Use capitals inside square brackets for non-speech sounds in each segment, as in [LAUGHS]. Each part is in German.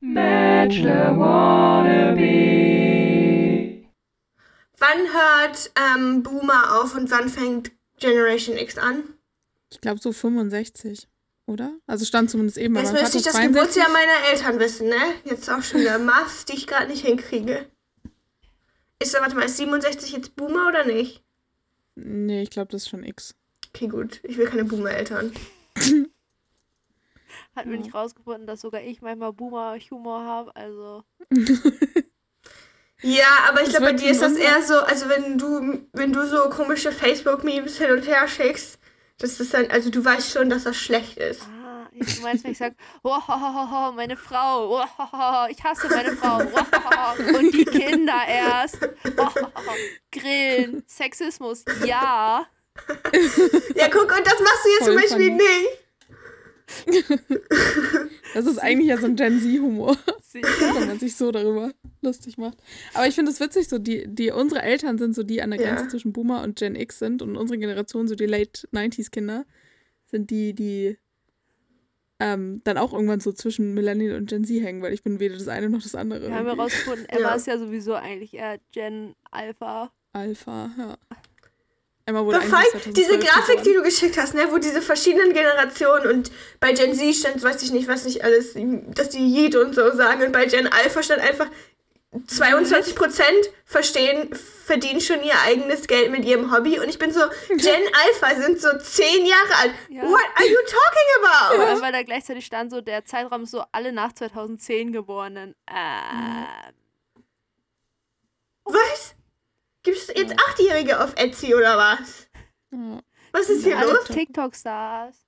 Bachelor Wannabe. Wann hört ähm, Boomer auf und wann fängt Generation X an? Ich glaube so 65, oder? Also stand zumindest eben bei Jetzt müsste ich das 62. Geburtsjahr meiner Eltern wissen, ne? Jetzt auch schon wieder Maths, die ich gerade nicht hinkriege. Ist da, warte mal, ist 67 jetzt Boomer oder nicht? Nee, ich glaube, das ist schon X. Okay, gut. Ich will keine Boomer-Eltern. [LAUGHS] Hatten wir nicht rausgefunden, dass sogar ich manchmal Boomer-Humor habe, also. [LAUGHS] Ja, aber ich glaube, bei dir ist das eher so, also wenn du, wenn du so komische Facebook-Memes hin und her schickst, das ist dann, also du weißt schon, dass das schlecht ist. Ah, du meinst, wenn ich sage, oh, meine Frau, oh, ich hasse meine Frau, oh, und die Kinder erst, oh, Grillen, Sexismus, ja. [LAUGHS] Ja, guck, und das machst du jetzt Voll zum Beispiel funny. nicht. [LAUGHS] Das ist eigentlich ja so ein Gen Z-Humor, wenn man sich so darüber lustig macht. Aber ich finde es witzig, so die, die, unsere Eltern sind so die an der Ja. Grenze zwischen Boomer und Gen X sind und unsere Generation, so die Late 90s-Kinder, sind die, die ähm, dann auch irgendwann so zwischen Millennial und Gen Z hängen, weil ich bin weder das eine noch das andere. Wir haben ja irgendwie. rausgefunden, Emma Ja. ist ja sowieso eigentlich eher Gen Alpha. Alpha, ja. Emma 2012 diese Grafik, die du geschickt hast, ne, wo diese verschiedenen Generationen und bei Gen Z stand, weiß ich nicht, was nicht alles, dass die Yeet und so sagen und bei Gen Alpha stand einfach 22% verstehen, verdienen schon ihr eigenes Geld mit ihrem Hobby und ich bin so, [LAUGHS] Gen Alpha sind so 10 Jahre alt. Ja. What are you talking about? Allem, weil da gleichzeitig stand so, der Zeitraum so alle nach 2010 Geborenen. Ähm, Was? Gibt es jetzt Achtjährige auf Etsy oder was? Ja. Was ist hier los? TikTok-Stars.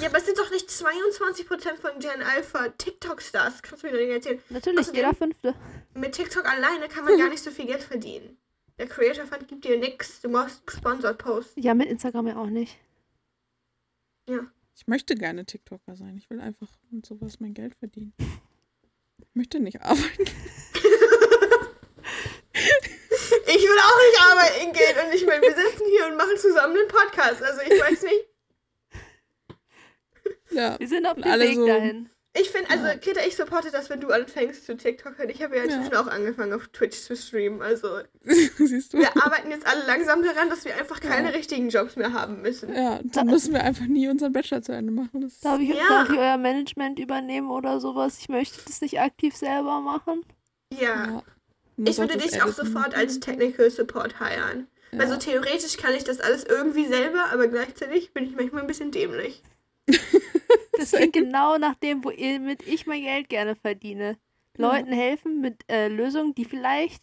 Ja, aber es sind doch nicht 22% von Gen Alpha TikTok-Stars. Kannst du mir doch nicht erzählen. Natürlich, Außerdem- jeder Fünfte. Mit TikTok alleine kann man [LAUGHS] gar nicht so viel Geld verdienen. Der Creator Fund gibt dir nix. Du machst Sponsored Posts. Ja, mit Instagram ja auch nicht. Ja. Ich möchte gerne TikToker sein. Ich will einfach mit sowas mein Geld verdienen. Ich möchte nicht arbeiten. Ich will auch nicht arbeiten gehen und ich meine, wir sitzen hier und machen zusammen einen Podcast. Also ich weiß nicht. Ja. [LAUGHS] Wir sind auf dem alle Weg so- dahin. Ich finde, also Ja. Greta, ich supporte das, wenn du anfängst zu TikTokern. Ich habe ja inzwischen auch angefangen auf Twitch zu streamen. Also [LAUGHS] Siehst du? wir arbeiten jetzt alle langsam daran, dass wir einfach keine Ja. richtigen Jobs mehr haben müssen. Ja, dann müssen wir einfach nie unseren Bachelor zu Ende machen. Das Darf ich, Ja. darf ich euer Management übernehmen oder sowas? Ich möchte das nicht aktiv selber machen. Ja. Ja. Ich würde dich auch sofort als Technical Support hiren. Ja. Also theoretisch kann ich das alles irgendwie selber, aber gleichzeitig bin ich manchmal ein bisschen dämlich. [LAUGHS] Das klingt genau nach dem, wo ihr- mit ich mein Geld gerne verdiene. Leuten helfen mit äh, Lösungen, die vielleicht.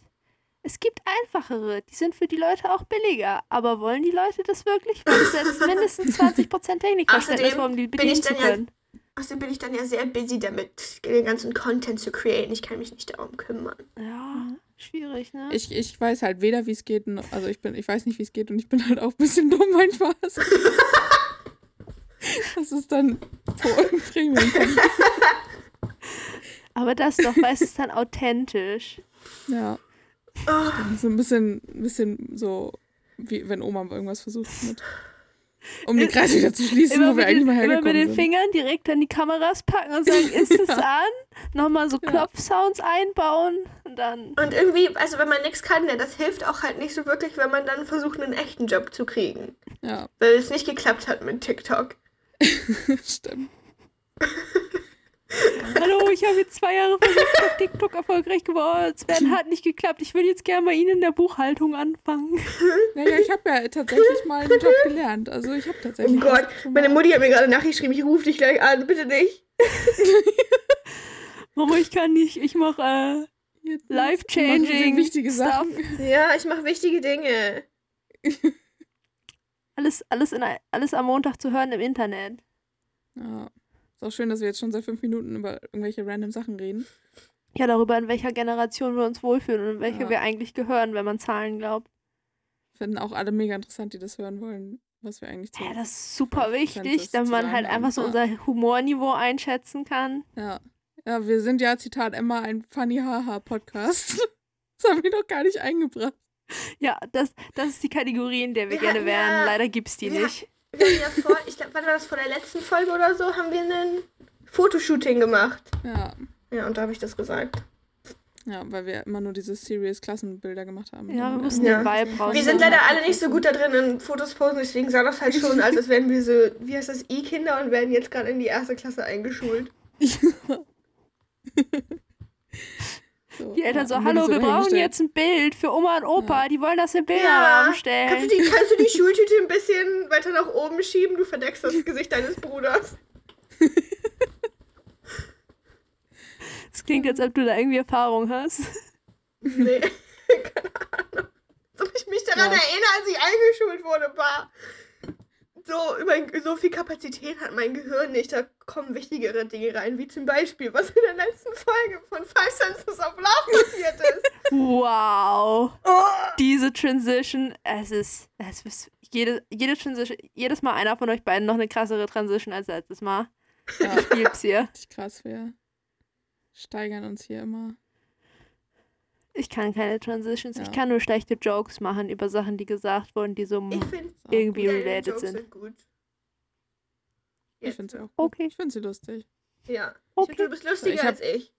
Es gibt einfachere, die sind für die Leute auch billiger. Aber wollen die Leute das wirklich? Weil es jetzt mindestens 20% Technikverständnis, Außerdem um die bin bedienen ich zu dann ja- können. Außerdem bin ich dann ja sehr busy damit, den ganzen Content zu createn. Ich kann mich nicht darum kümmern. Ja, schwierig, ne? Ich, ich weiß halt weder, wie es geht, noch, also ich bin, ich weiß nicht, wie es geht und ich bin halt auch ein bisschen [LAUGHS] dumm manchmal. Also, [LAUGHS] das ist dann Premium. Aber das doch, weil es ist dann authentisch. Ja. Oh, So ein bisschen, ein bisschen so, wie wenn Oma irgendwas versucht mit. Um den Kreis wieder zu schließen, Immer wo wir mit, eigentlich den, mal immer hergekommen mit den sind. Fingern direkt an die Kameras packen und sagen, [LAUGHS] ist es an? Nochmal so Ja. Klopfsounds einbauen und dann. Und irgendwie, also wenn man nichts kann, ne, das hilft auch halt nicht so wirklich, wenn man dann versucht, einen echten Job zu kriegen. Ja, Weil es nicht geklappt hat mit TikTok. [LAUGHS] stimmt. [LAUGHS] Hallo, ich habe jetzt zwei Jahre versucht, auf TikTok erfolgreich geworden zu werden. Hat nicht geklappt. Ich würde jetzt gerne bei Ihnen in der Buchhaltung anfangen. Naja, ich habe ja tatsächlich mal einen Job gelernt. Also ich habe Oh tatsächlich. Gott, schon meine mal- Mutti hat mir gerade nachgeschrieben, ich rufe dich gleich an, bitte nicht. [LAUGHS] Mama, ich kann nicht. Ich mache äh, Jetzt life-changing wichtige stuff. Sachen. Ja, ich mache wichtige Dinge. Alles, alles, in, alles am Montag zu hören im Internet. Ja. Ist auch schön, dass wir jetzt schon seit fünf Minuten über irgendwelche random Sachen reden. Ja, darüber, in welcher Generation wir uns wohlfühlen und in welche Ja. wir eigentlich gehören, wenn man Zahlen glaubt. Finden auch alle mega interessant, die das hören wollen, was wir eigentlich. Ja, das ist super wichtig, damit man halt einfach so ja. unser Humorniveau einschätzen kann. Ja. Ja, wir sind ja, Zitat Emma, ein Funny Haha Podcast. [LAUGHS] Das haben wir noch gar nicht eingebracht. Ja, das, das ist die Kategorie, in der wir Wir gerne wären. ja- Leider gibt's die wir- nicht. Wir haben ja vor, ich glaube, wann war das vor der letzten Folge oder so, haben wir ein Fotoshooting gemacht. Ja. Ja, und da habe ich das gesagt. Ja, weil wir immer nur diese serious Klassenbilder gemacht haben. Ja, wir mussten Ja. den Vibe raus. Wir sind leider alle nicht so gut da drin in Fotos posen, deswegen sah das halt schon, als wären wir so, wie heißt das, E-Kinder und werden jetzt gerade in die erste Klasse eingeschult. [LAUGHS] so, Die Eltern ja, so, hallo, wir brauchen jetzt ein Bild für Oma und Opa. Die wollen das im Ja, Bilderraum Kannst stellen. du, die, kannst du die Schultüte ein bisschen weiter nach oben schieben? Du verdeckst das Gesicht deines Bruders. Das klingt, als ob du da irgendwie Erfahrung hast. Nee, [LAUGHS] keine Ahnung. Soll ich mich daran Ja. erinnern, als ich eingeschult wurde, war. So, über, so viel Kapazität hat mein Gehirn nicht. Da kommen wichtigere Dinge rein, wie zum Beispiel, was in der letzten Folge von Five Senses of Love passiert ist. [LAUGHS] Wow. Oh, Diese Transition, es ist, es ist jede, jede Transition, jedes Mal einer von euch beiden noch eine krassere Transition als letztes Mal. Ja, Ich lieb's hier. richtig krass. Wir steigern uns hier immer. Ich kann keine Transitions, ich Ja. kann nur schlechte Jokes machen über Sachen, die gesagt wurden, die so ich finde, Ist auch irgendwie gut. related Jokes sind. sind gut. Ich finde sie auch gut. Okay. Ich finde sie lustig. Ja. Ich Okay. finde, du bist lustiger Ich hab- als ich.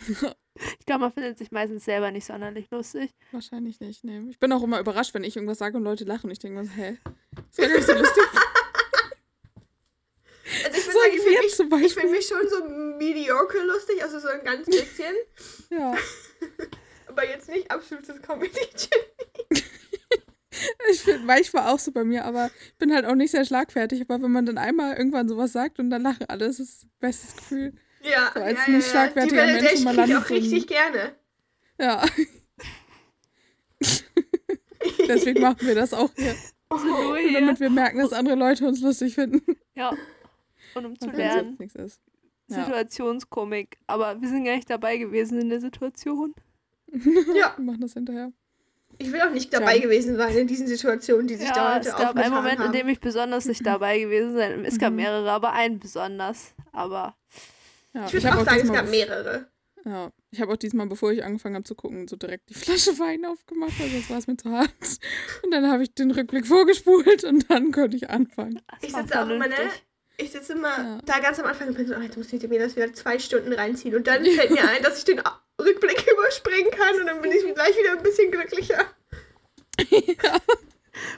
[LAUGHS] Ich glaube, man findet sich meistens selber nicht sonderlich lustig. Wahrscheinlich nicht, nee. Ich bin auch immer überrascht, wenn ich irgendwas sage und Leute lachen. Ich denke mir so, hä? Das war gar nicht so lustig. [LAUGHS] Also ich So würde sagen, ich finde mich, zum ich find mich schon so mediocre lustig, also so ein ganz bisschen. Ja. [LAUGHS] aber jetzt nicht absolutes Comedy. [LAUGHS] Ich bin manchmal auch so bei mir, aber ich bin halt auch nicht sehr schlagfertig. Aber wenn man dann einmal irgendwann sowas sagt und dann lachen alle, das ist das beste Gefühl. Ja, So als ja, nicht ja, schlagfertiger ja. Die Mensch Mensch immer ich auch richtig gerne. Ja. [LAUGHS] Deswegen machen wir das auch hier. So nur. Damit wir merken, dass andere Leute uns lustig finden. Ja. Und um zu wenn lernen. nichts ist. Ja. Situationskomik. Aber wir sind gar nicht dabei gewesen in der Situation. Ja, Wir [LAUGHS] machen das hinterher. ich will auch nicht dabei gewesen sein in diesen Situationen, die sich da Ja, heute es gab einen Moment, in haben. dem ich besonders nicht [LAUGHS] dabei gewesen sein. Es gab Mhm. mehrere, aber einen besonders. Aber Ja, ich würde hab auch sagen, es gab mehrere. Ja, ich habe auch diesmal, bevor ich angefangen habe zu gucken, so direkt die Flasche [LAUGHS] Wein aufgemacht, also das war es mir zu hart. Und dann habe ich den Rückblick vorgespult und dann konnte ich anfangen. es Ich sitze auch immer, ne? Ich sitze immer Ja. da ganz am Anfang und bin so, oh, jetzt muss ich mir das wieder zwei Stunden reinziehen. Und dann [LAUGHS] fällt mir ein, dass ich den Rückblick überspringen kann und dann bin ich gleich wieder ein bisschen glücklicher.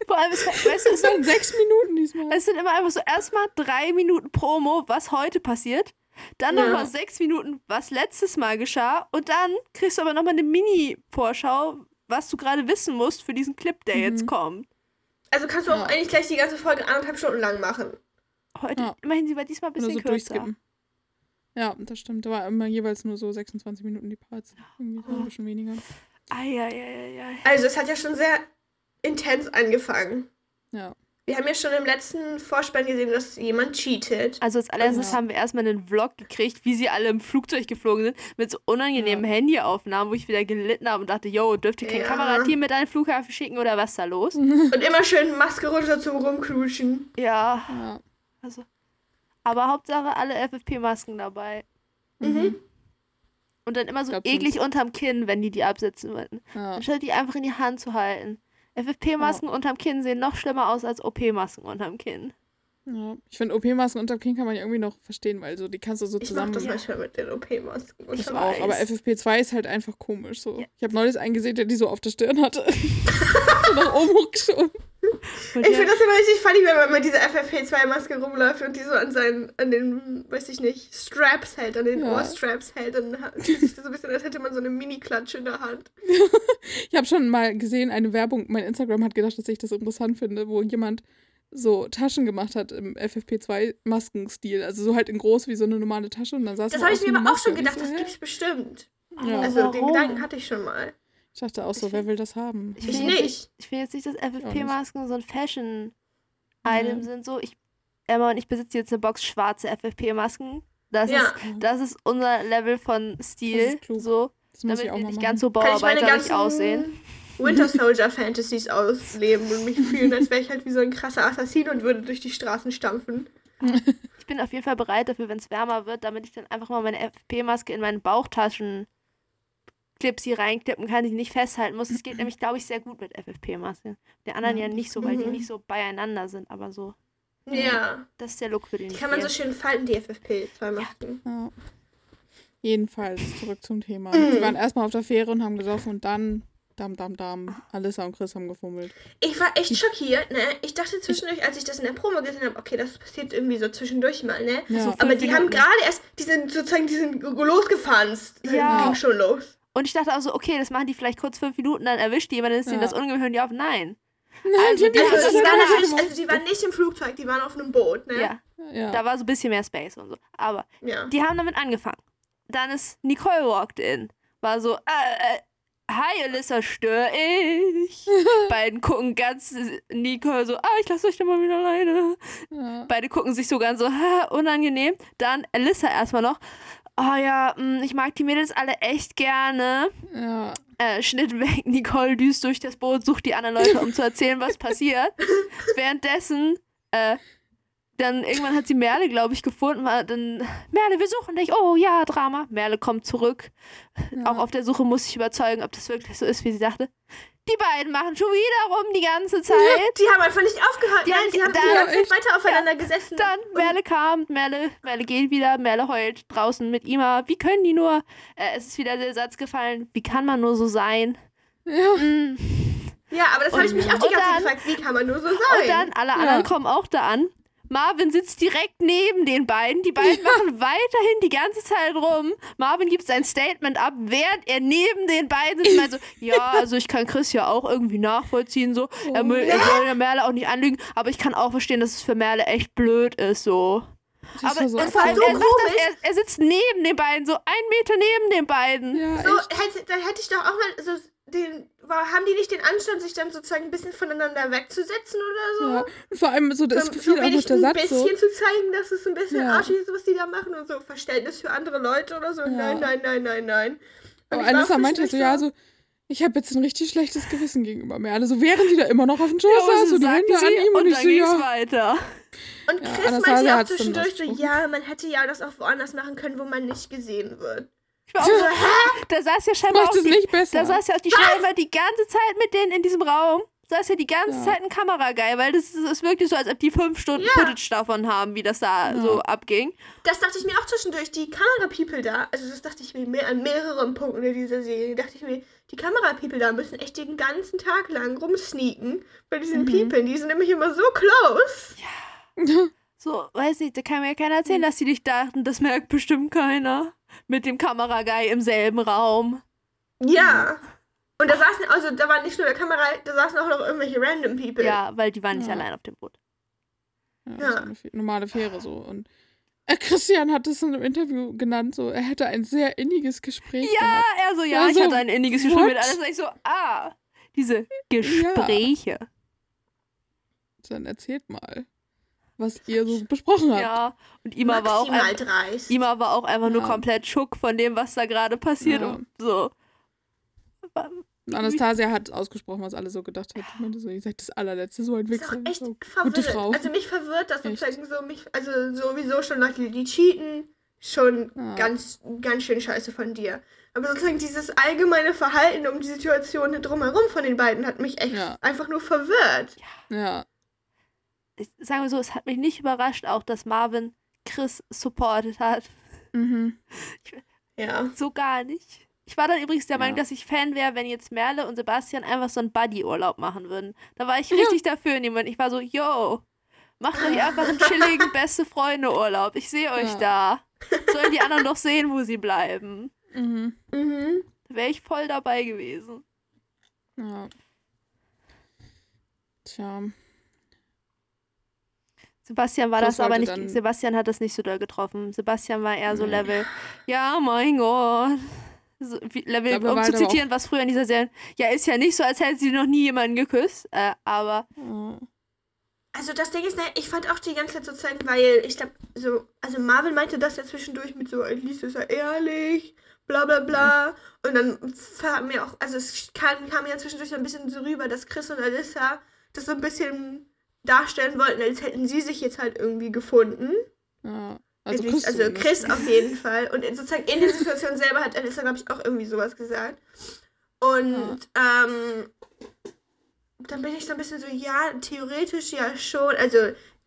Vor allem, es, weißt du, es [LAUGHS] sind, sechs Minuten diesmal. es sind immer einfach so erstmal drei Minuten Promo, was heute passiert. Dann Ja. nochmal sechs Minuten, was letztes Mal geschah. Und dann kriegst du aber nochmal eine Mini-Vorschau, was du gerade wissen musst für diesen Clip, der Mhm. jetzt kommt. Also kannst du auch Ja. eigentlich gleich die ganze Folge anderthalb Stunden lang machen. Heute, Ja. immerhin, sie war diesmal ein Nur bisschen so kürzer. durchskippen. Ja, das stimmt. Da war immer jeweils nur so 26 Minuten die Parts. Irgendwie so ein bisschen weniger. Eieieiei. Also es hat ja schon sehr intens angefangen. Ja. Wir haben ja schon im letzten Vorspann gesehen, dass jemand cheatet. Also als allererstes Ja. haben wir erstmal einen Vlog gekriegt, wie sie alle im Flugzeug geflogen sind, mit so unangenehmen Handyaufnahmen, wo ich wieder gelitten habe und dachte, yo, dürft ihr kein Ja. Kamerateam mit an den Flughafen schicken oder was ist da los? Und immer schön Maske runter zum Rumknutschen. Ja, Ja. Also. Aber Hauptsache alle FFP-Masken dabei. Mhm. Und dann immer so Glaub, eklig sonst- unterm Kinn, wenn die die absetzen wollten. ja. Anstatt die einfach in die Hand zu halten. FFP-Masken unterm Kinn sehen noch schlimmer aus als OP-Masken unterm Kinn. ja. Ich finde, OP-Masken unter Kinn kann man ja irgendwie noch verstehen, weil so die kannst du so Ich mach zusammen. das manchmal mit den OP-Masken. Ich unterm auch, aber Eis. FFP2 ist halt einfach komisch. So. Ja. Ich habe neulich einen gesehen, der die so auf der Stirn hatte. [LAUGHS] so nach oben hochgeschoben. Und Ich ja, finde das immer richtig funny, wenn man mit dieser FFP2-Maske rumläuft und die so an seinen, an den, weiß ich nicht, Straps hält, an den Ja. Ohrstraps hält. Dann hat- fühlt sich das so ein bisschen, als hätte man so eine Mini-Klatsche in der Hand. [LAUGHS] Ich habe schon mal gesehen, eine Werbung, mein Instagram hat gedacht, dass ich das interessant finde, wo jemand so Taschen gemacht hat im FFP2-Maskenstil. Also so halt in groß wie so eine normale Tasche und dann saß Das habe ich mir aber auch schon gedacht, so, das gibt's bestimmt. Ja. Also den Warum? Gedanken hatte ich schon mal. Ich dachte auch so, wer will das haben? ich Ich will nicht. Ich will jetzt nicht, dass. FFP-Masken so ein Fashion-Item Ja. sind. So, ich, Emma und ich besitzen jetzt eine Box schwarze FFP-Masken. Das, Ja. ist, das ist unser Level von Stil. Das ist klug. So, damit ich auch wir nicht machen. ganz so ich bauarbeiterlich aussehen. Winter [LAUGHS] Soldier Fantasies ausleben und mich fühlen, als wäre ich halt wie so ein krasser Assassin und würde durch die Straßen stampfen. Ich bin auf jeden Fall bereit dafür, wenn es wärmer wird, damit ich dann einfach mal meine FFP-Maske in meinen Bauchtaschen Clipsy reinklippen kann, die ich nicht festhalten muss. Es geht [CLEARS THROAT] nämlich, glaube ich, sehr gut mit FFP-Masken. Der anderen Ja, ja, nicht so, weil die Mhm. nicht so beieinander sind, aber so. Ja. Das ist der Look für den Die kann man so schön falten, die FFP2-Masken. Ja. Jedenfalls zurück zum Thema. [CLEARS THROAT] Mhm. Sie waren erstmal auf der Fähre und haben gesoffen und dann, dam, dam, dam, Alissa und Chris haben gefummelt. Ich war echt [LAUGHS] schockiert, ne? Ich dachte zwischendurch, als ich das in der Promo gesehen habe, okay, das passiert irgendwie so zwischendurch mal, ne? Ja. So Aber die haben Minuten. gerade erst, die sind sozusagen, die sind losgefahren. Es Ja. ging schon los. Und ich dachte auch so, okay, das machen die vielleicht kurz fünf Minuten, dann erwischt die jemand, dann ist denen Ja. das unangenehm, hören die auf. Nein. [LAUGHS] Nein, Also, die Also, das waren gemacht. natürlich, also die waren nicht im Flugzeug, die waren auf einem Boot, ne? Ja, ja. da war so ein bisschen mehr Space und so. Aber Ja. die haben damit angefangen. Dann ist Nicole walked in. War so, äh, äh, hi Alyssa, stör ich? [LAUGHS] Beiden gucken ganz, Nicole so, ah, ich lasse euch doch mal wieder alleine. ja. Beide gucken sich so ganz so, ha, unangenehm. Dann Alyssa erstmal noch, oh ja, mh, ich mag die Mädels alle echt gerne. ja. Äh, Schnitt weg, [LAUGHS] Nicole düst durch das Boot, sucht die anderen Leute, um zu erzählen, was [LAUGHS] passiert. Währenddessen, äh, dann irgendwann hat sie Merle, glaube ich, gefunden. War dann, Merle, wir suchen dich. Oh ja, Drama. Merle kommt zurück. Ja. Auch auf der Suche muss ich überzeugen, ob das wirklich so ist, wie sie dachte. Die beiden machen schon wieder rum die ganze Zeit. Die haben einfach nicht aufgehört, Die ne? haben- Die haben da- die ganze Zeit echt. weiter aufeinander gesessen. Dann Merle kam, Merle, Merle geht wieder, Merle heult draußen mit Ima. Wie können die nur? Äh, es ist wieder der Satz gefallen, wie kann man nur so sein? ja. Mm. Ja, aber das habe ich mich auch die Und ganze Zeit dann- gefragt, wie kann man nur so Und sein? dann alle anderen Ja. kommen auch da an. Marvin sitzt direkt neben den beiden. Die beiden machen weiterhin die ganze Zeit rum. Marvin gibt sein Statement ab, während er neben den beiden sitzt. meint so, [LAUGHS] ja, also ich kann Chris ja auch irgendwie nachvollziehen. So. Er, mö- er soll ja Merle auch nicht anlügen, aber ich kann auch verstehen, dass es für Merle echt blöd ist. So. Das Aber so und vor allem, so er, das, er, er sitzt neben den beiden, so einen Meter neben den beiden. ja, so, hätte, dann hätte ich doch auch mal so den. War, haben die nicht den Anstand, sich dann sozusagen ein bisschen voneinander wegzusetzen oder so? Ja. Vor allem so, das so, fiel so auch der ein Satz bisschen so. zu zeigen, dass es ein bisschen Ja. arschig ist, was die da machen und so Verständnis für andere Leute oder so. Nein, nein, nein, nein, nein. Und Aber Alissa meinte so, ja, so, ich habe jetzt ein richtig schlechtes Gewissen gegenüber mir. Alle so, während sie da immer noch auf dem Schoß Ja, saß, so die Hände an ihm und, und ich dann so, ja. weiter. Und Ja, Chris Anastasia meinte ja auch zwischendurch so, ja, man hätte ja das auch woanders machen können, wo man nicht gesehen wird. Ich war auch so? [LAUGHS] Da saß ja scheinbar auch die, nicht besser. Da saß ja auch die scheinbar die ganze Zeit mit denen in diesem Raum. Saß ja die ganze Ja. Zeit ein Kamerageil, weil das ist, wirklich so, als ob die fünf Stunden Ja. Footage davon haben, wie das da Ja. so abging. Das dachte ich mir auch zwischendurch. Die Kamerapeople da, also das dachte ich mir mehr, an mehreren Punkten in dieser Serie, dachte ich mir, die Kamerapeople da müssen echt den ganzen Tag lang rumsneaken bei diesen Mhm. People. Die sind nämlich immer so close. So, weiß nicht, da kann mir ja keiner erzählen, dass die dich dachten, das merkt bestimmt keiner. Mit dem Kameraguy im selben Raum. Ja. Und da saßen, also da war nicht nur der Kamera, da saßen auch noch irgendwelche random People. Ja, weil die waren nicht Ja. allein auf dem Boot. Ja, Ja. So normale Fähre so. Und äh, Christian hat es in einem Interview genannt, so, er hätte ein sehr inniges Gespräch Ja, gehabt. er so, ja, Also, ich hatte ein inniges Gespräch mit what? alles. Und ich so, ah, diese Gespräche. Dann erzählt mal, was ihr so besprochen habt. Ja, und Ima war auch dreist. Ima war auch einfach nur Ja. komplett schock von dem, was da gerade passiert. Ja. Und so. Anastasia hat ausgesprochen, was alle so gedacht hat. Ich meinte so, ihr seid das allerletzte, so ist auch entwickelt. echt So, verwirrend. gute Frau. Also mich verwirrt das Echt. sozusagen so, mich, also sowieso schon Leute, die cheaten, schon Ja. ganz, ganz schön scheiße von dir. Aber sozusagen dieses allgemeine Verhalten um die Situation drumherum von den beiden hat mich echt Ja. einfach nur verwirrt. ja. Ich, sagen wir so, es hat mich nicht überrascht, auch dass Marvin Chris supportet hat. Mhm. [LAUGHS] Ja. So gar nicht. Ich war dann übrigens der Meinung, Ja. dass ich Fan wäre, wenn jetzt Merle und Sebastian einfach so einen Buddy-Urlaub machen würden. Da war ich Ja. richtig dafür in dem Moment. Ich war so, yo, macht euch einfach einen chilligen [LAUGHS] beste Freunde-Urlaub. Ich sehe euch da. Sollen die anderen doch sehen, wo sie bleiben. Mhm. Mhm. Da wäre ich voll dabei gewesen. Ja. Tja. Sebastian war Chris das aber nicht. Sebastian hat das nicht so doll getroffen. Sebastian war eher so Nee. Level. Ja, mein Gott. So, wie, Level, Dafür um zu er zitieren, was früher in dieser Serie. Ja, ist ja nicht so, als hätte sie noch nie jemanden geküsst. Äh, aber Ja. Also das Ding ist, ne, ich fand auch die ganze Zeit sozusagen, weil ich glaube, so, also Marvin meinte das ja zwischendurch mit so, Elise ist er ehrlich, bla bla bla. Und dann kam mir auch, also es kam, kam ja zwischendurch so ein bisschen so rüber, dass Chris und Alyssa das so ein bisschen darstellen wollten, als hätten sie sich jetzt halt irgendwie gefunden. ja. Also Chris, also. Chris auf jeden [LAUGHS] Fall. Und in- sozusagen in der Situation selber hat Alyssa, glaube ich, auch irgendwie sowas gesagt. Und ähm, dann bin ich so ein bisschen so, ja, theoretisch ja schon. Also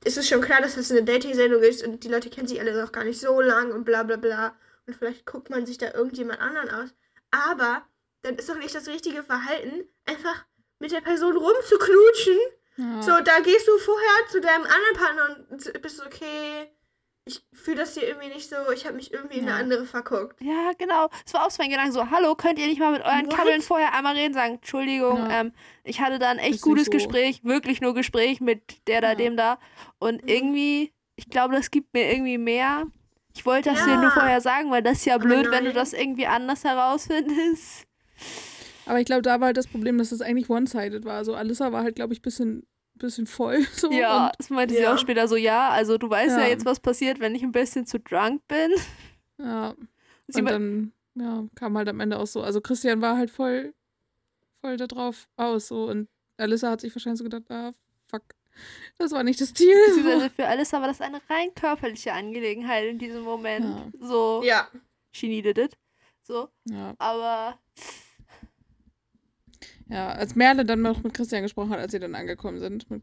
es ist schon klar, dass das eine Dating-Sendung ist und die Leute kennen sich alle noch gar nicht so lang und bla bla bla. und vielleicht guckt man sich da irgendjemand anderen aus. Aber dann ist doch nicht das richtige Verhalten, einfach mit der Person rumzuknutschen. Ja. So, da gehst du vorher zu deinem anderen Partner und bist okay, ich fühle das hier irgendwie nicht so, ich habe mich irgendwie in eine Ja. andere verguckt. Ja, genau. Das war auch so mein Gedanke. So, hallo, könnt ihr nicht mal mit euren What? Kabbeln vorher einmal reden, sagen, Entschuldigung, Ja. ähm, ich hatte da ein echt gutes so. Gespräch, wirklich nur Gespräch mit der da, Ja. dem da. Und Mhm. irgendwie, ich glaube, das gibt mir irgendwie mehr. Ich wollte das dir Ja. nur vorher sagen, weil das ist ja blöd, wenn du das irgendwie anders herausfindest. Aber ich glaube, da war halt das Problem, dass das eigentlich one-sided war. Also Alissa war halt, glaube ich, ein bisschen, bisschen voll. [LAUGHS] So, Ja, Und, das meinte sie Ja. auch später so, ja, also du weißt ja. Ja. jetzt, was passiert, wenn ich ein bisschen zu drunk bin. ja. [LAUGHS] Sie Und dann ja, kam halt am Ende auch so. Also Christian war halt voll, voll da drauf aus. So. Und Alissa hat sich wahrscheinlich so gedacht, ah, fuck. Das war nicht das Ziel. Beziehungsweise [LAUGHS] für Alissa war das eine rein körperliche Angelegenheit in diesem Moment. Ja. So, Ja. she needed it. So, Ja. aber ja, als Merle dann noch mit Christian gesprochen hat, als sie dann angekommen sind, mit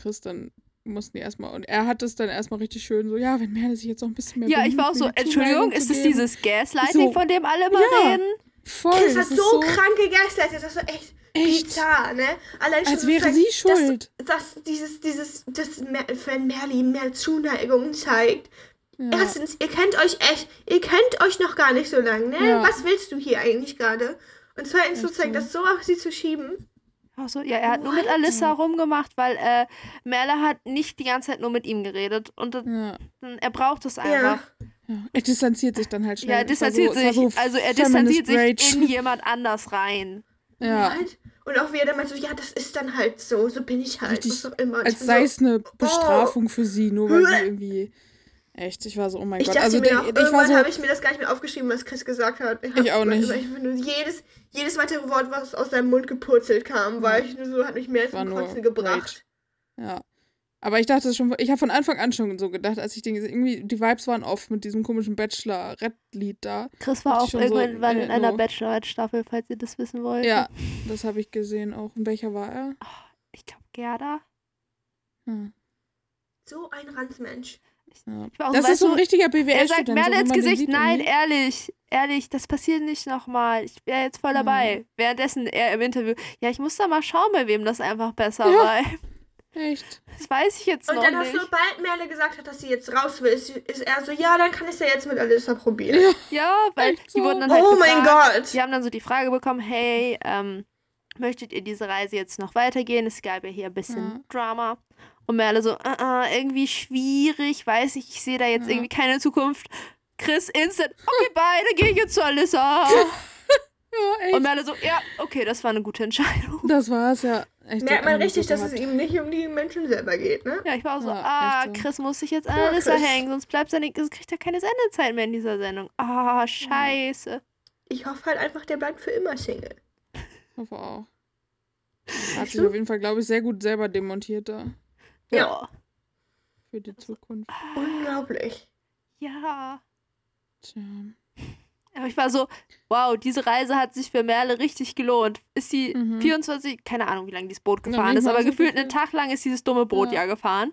Chris, dann mussten die erstmal. Und er hat es dann erstmal richtig schön so, ja, wenn Merle sich jetzt noch ein bisschen mehr Ja, ich war auch so, Entschuldigung, ist es dieses Gaslighting, So. von dem alle immer Ja. reden? Voll, Das das hat ist so krank gegaslightet, das war echt, echt, bizarr, ne? Allein schon als so wäre sie schuld. Dass, dass dieses, dieses, dass Mer wenn Merli mehr Zuneigung zeigt. ja. Erstens, ihr kennt euch echt, ihr kennt euch noch gar nicht so lange, ne? Ja. Was willst du hier eigentlich gerade? Und zweitens, sozusagen, so. das so auf sie zu schieben. Ach so, ja, er hat nur mit What? Alissa rumgemacht, weil äh, Merle hat nicht die ganze Zeit nur mit ihm geredet und ja. er braucht es einfach. Ja, er distanziert sich dann halt schnell. Ja, er distanziert so, sich, so also er distanziert sich Rage. in [LAUGHS] jemand anders rein. Ja, What? Und auch wie er dann meint so, ja, das ist dann halt so, so bin ich halt, Richtig, was auch immer. Als sei so, es eine Bestrafung für sie, nur weil sie [LAUGHS] irgendwie. Echt, ich war so, oh mein Ich Gott. dachte Also mir noch, ich irgendwann so, habe ich mir das gar nicht mehr aufgeschrieben, was Chris gesagt hat. hab Ich auch nicht. immer- Ich nur jedes, jedes weitere Wort, was aus seinem Mund gepurzelt kam, war ich nur so, hat mich mehr zum nur Kotzen gebracht. ja. Aber ich dachte schon, ich habe von Anfang an schon so gedacht, als ich den gesehen irgendwie, die Vibes waren off mit diesem komischen Bachelor-Rap-Lied da. Chris war auch ich schon so, irgendwann äh, in einer no. Bachelorette-Staffel, falls ihr das wissen wollt. Ja, [LAUGHS] das habe ich gesehen auch. Und welcher war er? Ich glaube, Gerda. Hm, So ein Ranzmensch. Ja. Ich war auch so, Das ist so ein richtiger Er sagt BWL-Student. so, Merle wenn ins Gesicht, sieht nein, irgendwie. ehrlich, ehrlich, das passiert nicht nochmal. Ich wäre jetzt voll Ja. dabei. Währenddessen er im Interview, ja, ich muss da mal schauen, bei wem das einfach besser Ja. war. Echt. Das weiß ich jetzt Und noch dann, nicht. sobald Merle gesagt hat, dass sie jetzt raus will, ist, ist er so, ja, dann kann ich es ja jetzt mit Alissa probieren. Ja. Ja, weil Echt die so? wurden dann halt oh mein gefragt, Gott. Sie haben dann so die Frage bekommen, hey, ähm, möchtet ihr diese Reise jetzt noch weitergehen? Es gab ja hier ein bisschen Ja. Drama. Und Merle so, äh, äh, irgendwie schwierig, weiß ich, ich sehe da jetzt Ja. irgendwie keine Zukunft. Chris instant, okay, bye, dann gehe ich jetzt zu Alissa. [LAUGHS] Ja. Und Merle so, ja, okay, das war eine gute Entscheidung. Das war's ja. Echt Merkt man richtig, dass es ihm nicht um die Menschen selber geht, ne? Ja, ich war auch so, Ja, ah, echt so. Chris muss sich jetzt an Alissa hängen, sonst bleibt seine, sonst kriegt er keine Sendezeit mehr in dieser Sendung. Ah, scheiße. Ich hoffe halt einfach, der bleibt für immer Single. Ich hoffe auch. [LAUGHS] Er hat sich auf jeden Fall, glaube ich, sehr gut selber demontiert da. Ja. Für die Zukunft. Unglaublich. Ja. Tja. Aber ich war so, wow, diese Reise hat sich für Merle richtig gelohnt. Ist sie Mhm. 24, keine Ahnung, wie lange dieses Boot Ja, gefahren nicht ist, aber so gefühlt einen Tag lang ist dieses dumme Boot Ja. ja gefahren.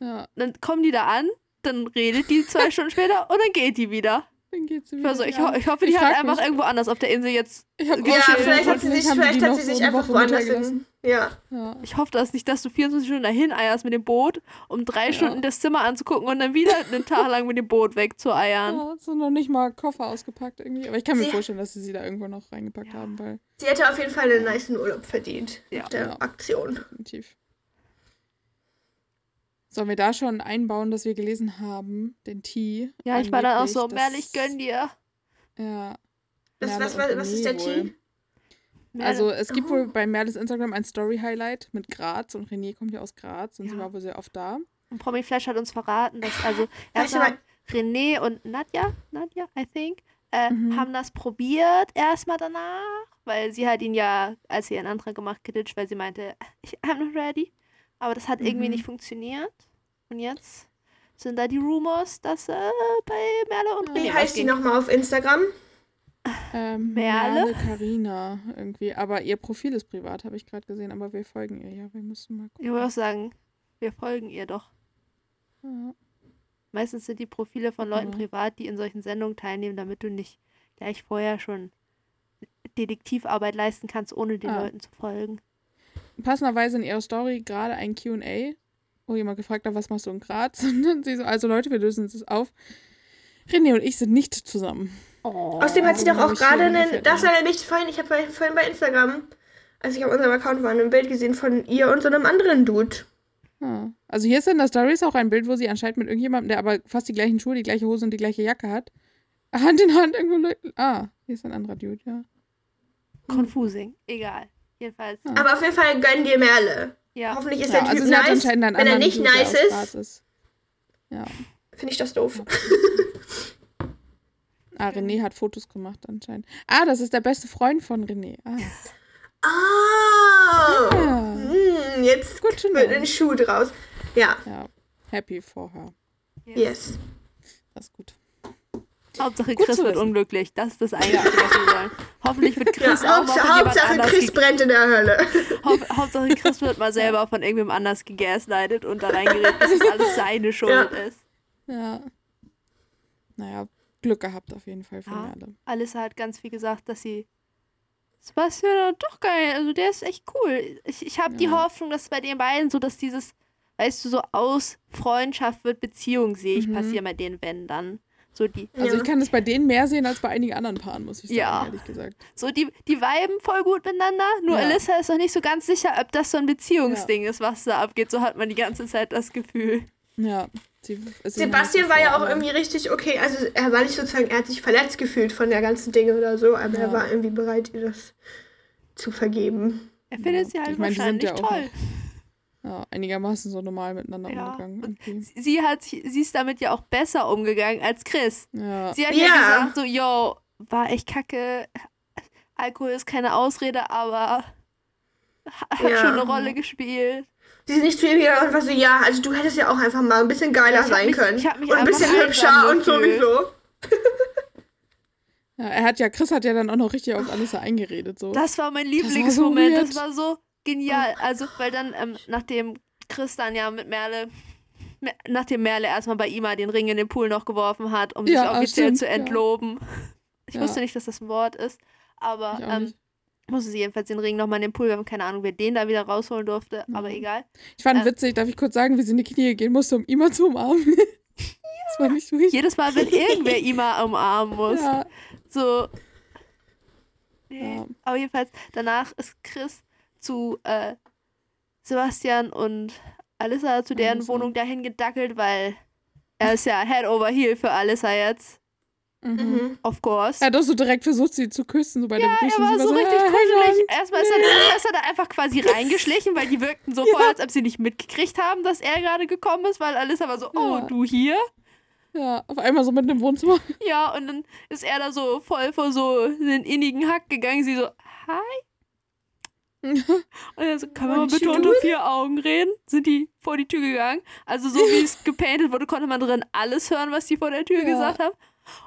Ja, Dann kommen die da an, dann redet die zwei [LAUGHS] Stunden später und dann geht die wieder. dann geht's Ich, wieder. war so, ich, ja. ho ich hoffe, die Ich hat einfach mich- irgendwo anders auf der Insel jetzt. Ich hab Ja, Ja, vielleicht hat sie sich, vielleicht hat sie sich einfach woanders hin. Ja. Ja. Ich hoffe das nicht, dass du 24 Stunden dahin eierst mit dem Boot, um drei Ja. Stunden das Zimmer anzugucken und dann wieder einen Tag lang mit dem Boot wegzueiern. Ja, sind noch nicht mal Koffer ausgepackt irgendwie. Aber ich kann mir Sie- vorstellen, dass sie sie da irgendwo noch reingepackt Ja. haben, weil Sie hätte auf jeden Fall einen nice Urlaub verdient. Ja. Mit der Ja. Aktion. definitiv. Sollen wir da schon einbauen, dass wir gelesen haben, den Tee? Ja, ich war dann auch so, Merle, ich gönn dir. Ja. Das, was, was, was ist der. Tee? Merle- Also es gibt Oh. wohl bei Merles Instagram ein Story-Highlight mit Graz und René kommt ja aus Graz und sie Ja. war wohl sehr oft da. Und Promi Flash hat uns verraten, dass also [LAUGHS] erstmal mal. René und Nadja, Nadja, I think, äh, Mhm. haben das probiert erstmal danach, weil sie hat ihn ja, als sie ihren Antrag gemacht, geditcht, weil sie meinte, ich I'm not ready. Aber das hat irgendwie Mhm. nicht funktioniert. Und jetzt sind da die Rumors, dass äh, bei Merle und. René Wie heißt die nochmal auf Instagram? Ähm, Merle? Carina irgendwie. Aber ihr Profil ist privat, habe ich gerade gesehen. Aber wir folgen ihr ja. Wir müssen mal Ich würde gucken. auch sagen, wir folgen ihr doch. Ja. Meistens sind die Profile von Leuten Mhm. privat, die in solchen Sendungen teilnehmen, damit du nicht gleich vorher schon Detektivarbeit leisten kannst, ohne den Ah. Leuten zu folgen. Passenderweise in ihrer Story gerade ein QA, wo jemand gefragt hat, was machst du in Graz? [LAUGHS] Und dann sie so, also Leute, wir lösen es auf. René und ich sind nicht zusammen. Oh. Außerdem hat sie doch auch gerade einen, das war nämlich vorhin, ich habe vorhin bei Instagram, als ich auf unserem Account war, ein Bild gesehen von ihr und so einem anderen Dude. Ah. Also hier ist in der Story ist auch ein Bild, wo sie anscheinend mit irgendjemandem, der aber fast die gleichen Schuhe, die gleiche Hose und die gleiche Jacke hat, [LAUGHS] Hand in Hand irgendwo. Ah, hier ist ein anderer Dude, ja. Confusing. Egal. Jedenfalls. Ah. Aber auf jeden Fall gönn dir Merle. Ja. Hoffentlich ist ja, der also Typ hat nice. anscheinend einen Wenn er nicht Dude, nice ist, ist. Ja. finde ich das doof. [LAUGHS] Ah, René hat Fotos gemacht anscheinend. Ah, das ist der beste Freund von René. Ah. Ah, Ja. hm, jetzt Gut wird ein Schuh draus. Ja, ja. Happy for her. yes. Das ist gut. Hauptsache Gut Chris wird unglücklich. Das ist das [LAUGHS] Einzige, was wir wollen. Hoffentlich wird Ja, Chris auch mal Hauptsache, von Chris brennt in der Hölle. Haupt- Hauptsache Chris wird mal selber von irgendwem anders gegaslightet und da reingeredet, dass es [LAUGHS] alles seine Schuld Ja. ist. Ja. Naja, Glück gehabt auf jeden Fall für Ja. Merle. Alissa hat ganz viel gesagt, dass sie Sebastian doch geil, also der ist echt cool. Ich, ich habe die Ja. Hoffnung, dass bei den beiden so, dass dieses, weißt du, so aus Freundschaft wird Beziehung, sehe ich, Mhm. passieren bei den wenn dann. So die, Also Ja. ich kann das bei denen mehr sehen als bei einigen anderen Paaren, muss ich sagen, Ja. ehrlich gesagt. so die, die viben voll gut miteinander, nur Ja. Alissa ist noch nicht so ganz sicher, ob das so ein Beziehungsding ist, was da abgeht. So hat man die ganze Zeit das Gefühl. Ja. Sie, Sebastian war ja auch irgendwie richtig okay. Also er war nicht sozusagen, er hat sich verletzt gefühlt von der ganzen Dinge oder so, aber Ja. er war irgendwie bereit, ihr das zu vergeben. Er findet Ja. sie halt Ich meine, die sind wahrscheinlich ja auch toll. Ja, einigermaßen so normal miteinander Ja, umgegangen. irgendwie. Sie, hat, sie ist damit ja auch besser umgegangen als Chris. Ja. Sie hat ja, Ja. gesagt, so, yo, war echt kacke. Alkohol ist keine Ausrede, aber hat Ja. schon eine Rolle gespielt. Sie ist nicht zu ihm gegangen und war so, ja, also du hättest ja auch einfach mal ein bisschen geiler Ich hab sein mich- können. ich hab mich und ein bisschen hübscher und sowieso. ja, er hat ja, Chris hat ja dann auch noch richtig auf Alissa eingeredet. So. Das war mein so Lieblingsmoment. Das weird. war so genial. Also, weil dann, ähm, nachdem Chris dann ja mit Merle, Me- nachdem Merle erstmal bei Ima den Ring in den Pool noch geworfen hat, um Ja, sich offiziell stimmt, zu ja. entloben. Ich Ja. wusste nicht, dass das ein Wort ist, aber Ich auch ähm, nicht. Musste sie jedenfalls den Ring nochmal in den Pool werfen. Keine Ahnung, wer den da wieder rausholen durfte, aber egal. Ich fand äh, witzig, darf ich kurz sagen, wie sie in die Knie gehen musste, um Ima zu umarmen. [LAUGHS] das war nicht richtig. Jedes Mal, wenn [LAUGHS] irgendwer Ima umarmen muss. Ja, So. Nee. Ja. Aber jedenfalls, danach ist Chris zu äh, Sebastian und Alissa zu deren Alissa. Wohnung dahin gedackelt, weil er ist ja Head over Heel für Alissa jetzt. Mhm. Mhm. Of course. Er hat auch so direkt versucht, sie zu küssen, so bei der Er Begrüßung. war Sie so richtig "Ah, hey, kuschelig. Mann." Erstmal ist, er, [LAUGHS] ist er da einfach quasi [LAUGHS] reingeschlichen, weil die wirkten so voll, Ja. als ob sie nicht mitgekriegt haben, dass er gerade gekommen ist, weil Alissa war so, oh, Ja. du hier? Ja, auf einmal so mitten im Wohnzimmer. [LAUGHS] Ja, und dann ist er da so voll vor so den innigen Hack gegangen. Sie so, hi. Und er so, können wir mal What bitte unter vier Augen reden? Sind die vor die Tür gegangen? Also so wie es gepainted wurde, konnte man drin alles hören, was die vor der Tür Ja. gesagt haben.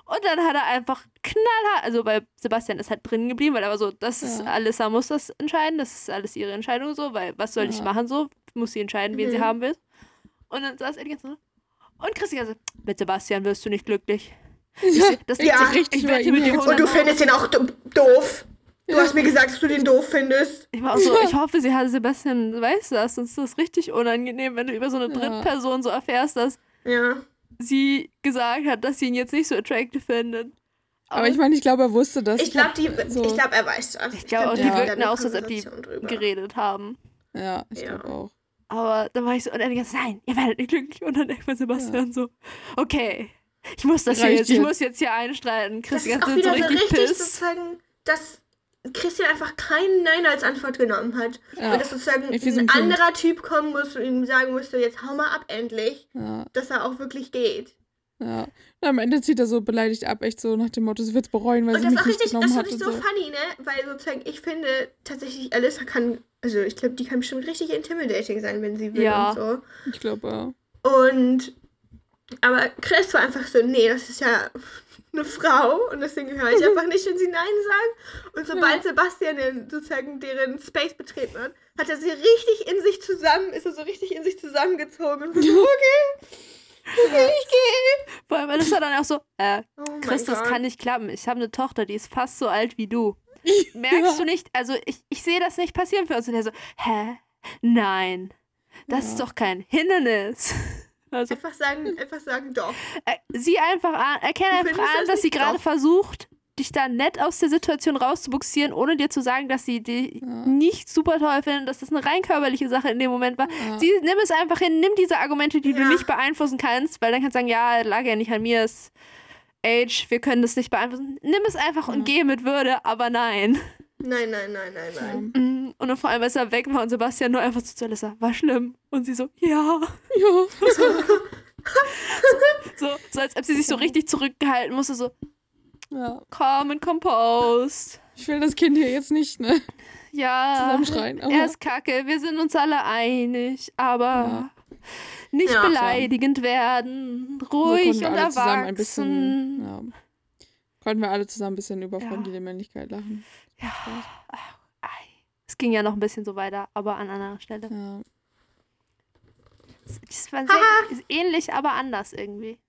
Und dann hat er einfach knallhart, also bei Sebastian ist halt drin geblieben, weil er war so, das ist Ja. Alissa muss das entscheiden, das ist alles ihre Entscheidung so, weil was soll ich Ja. machen so? Muss sie entscheiden, wen sie Mhm. haben will. Und dann saß er Zeit so, und Christian so, mit Sebastian wirst du nicht glücklich. Ja, das ich Ja. hab richtig Ich wette mit dir. Und du findest ihn auch do doof. Du hast mir gesagt, dass du den doof findest. Ich war auch so, [LAUGHS] ich hoffe, sie hat Sebastian weiß das, sonst ist das richtig unangenehm, wenn du über so eine. Drittperson so erfährst, dass Ja. Sie gesagt hat, dass sie ihn jetzt nicht so attractive findet. Aber ich meine, ich glaube, er wusste das. Ich glaube, die, so- ich glaube, er weiß das. ich glaube auch, die Ja. wirkten auch so, als ob die Drüber. geredet haben. Ja, ich Ja. glaube auch. Aber dann war ich so, und er die ganze Zeit, nein, ihr werdet nicht glücklich. Und dann irgendwann Sebastian so, okay, ich muss das hier jetzt, ich muss jetzt hier einstreiten. Das Christian ist auch sind so wieder so richtig richtig piss. sozusagen, dass Christian einfach kein Nein als Antwort genommen hat. Ja. Und dass sozusagen ein Kind. anderer Typ kommen muss und ihm sagen musste, jetzt hau mal ab endlich, Ja, dass er auch wirklich geht. ja. Und am Ende zieht er so beleidigt ab, echt so nach dem Motto, sie wird es bereuen, weil Und sie das mich ist auch nicht richtig, das genommen hat finde ich so. funny, ne? Weil sozusagen, ich finde tatsächlich, Alyssa kann, also ich glaube, die kann bestimmt richtig intimidating sein, wenn sie will Ja. und so. Ich glaube, ja. Und, aber Chris war einfach so, nee, das ist ja eine Frau und deswegen höre ich einfach nicht, wenn sie Nein sagen. Und sobald Sebastian den, sozusagen deren Space betreten hat, hat er sie richtig in sich zusammen, ist er so richtig in sich zusammengezogen und war [LAUGHS] so, okay, Ich gehe. Vor allem Alyssa dann auch so, äh, Oh Chris, das kann nicht klappen. Ich habe eine Tochter, die ist fast so alt wie du. [LAUGHS] Merkst du nicht, also ich, ich sehe das nicht passieren für uns. Und er so, hä? Nein. Das Ja. ist doch kein Hindernis. Also Einfach sagen, einfach sagen, doch. äh, sieh einfach an, erkenne Du einfach an, das dass sie gerade versucht, dich da nett aus der Situation rauszubuxieren, ohne dir zu sagen, dass sie dich Ja. nicht super toll findet, dass das eine rein körperliche Sache in dem Moment war. Ja. Sie, nimm es einfach hin, nimm diese Argumente, die du Ja. nicht beeinflussen kannst, weil dann kannst du sagen, ja, lag ja nicht an mir, ist Age, wir können das nicht beeinflussen. Nimm es einfach und geh mit Würde, aber nein. Nein, nein, nein, nein, nein. Mm, Und dann vor allem, als er weg war und Sebastian nur einfach so zu Alyssa, war schlimm. Und sie so, ja. Ja. [LAUGHS] So, so als ob sie sich so richtig zurückgehalten musste, so, ja. calm and composed. Ich will das Kind hier jetzt nicht ne, Ja, zusammenschreien. Aber er ist kacke, wir sind uns alle einig, aber Ja. nicht Ja. beleidigend werden, so ruhig konnten wir und alle zusammen ein erwachsen. bisschen. Ja. Konnten wir alle zusammen ein bisschen über Ja. Männlichkeit lachen. Ja. Es ging ja noch ein bisschen so weiter, aber an anderer Stelle. Ja. Es war sehr ist ähnlich, aber anders irgendwie.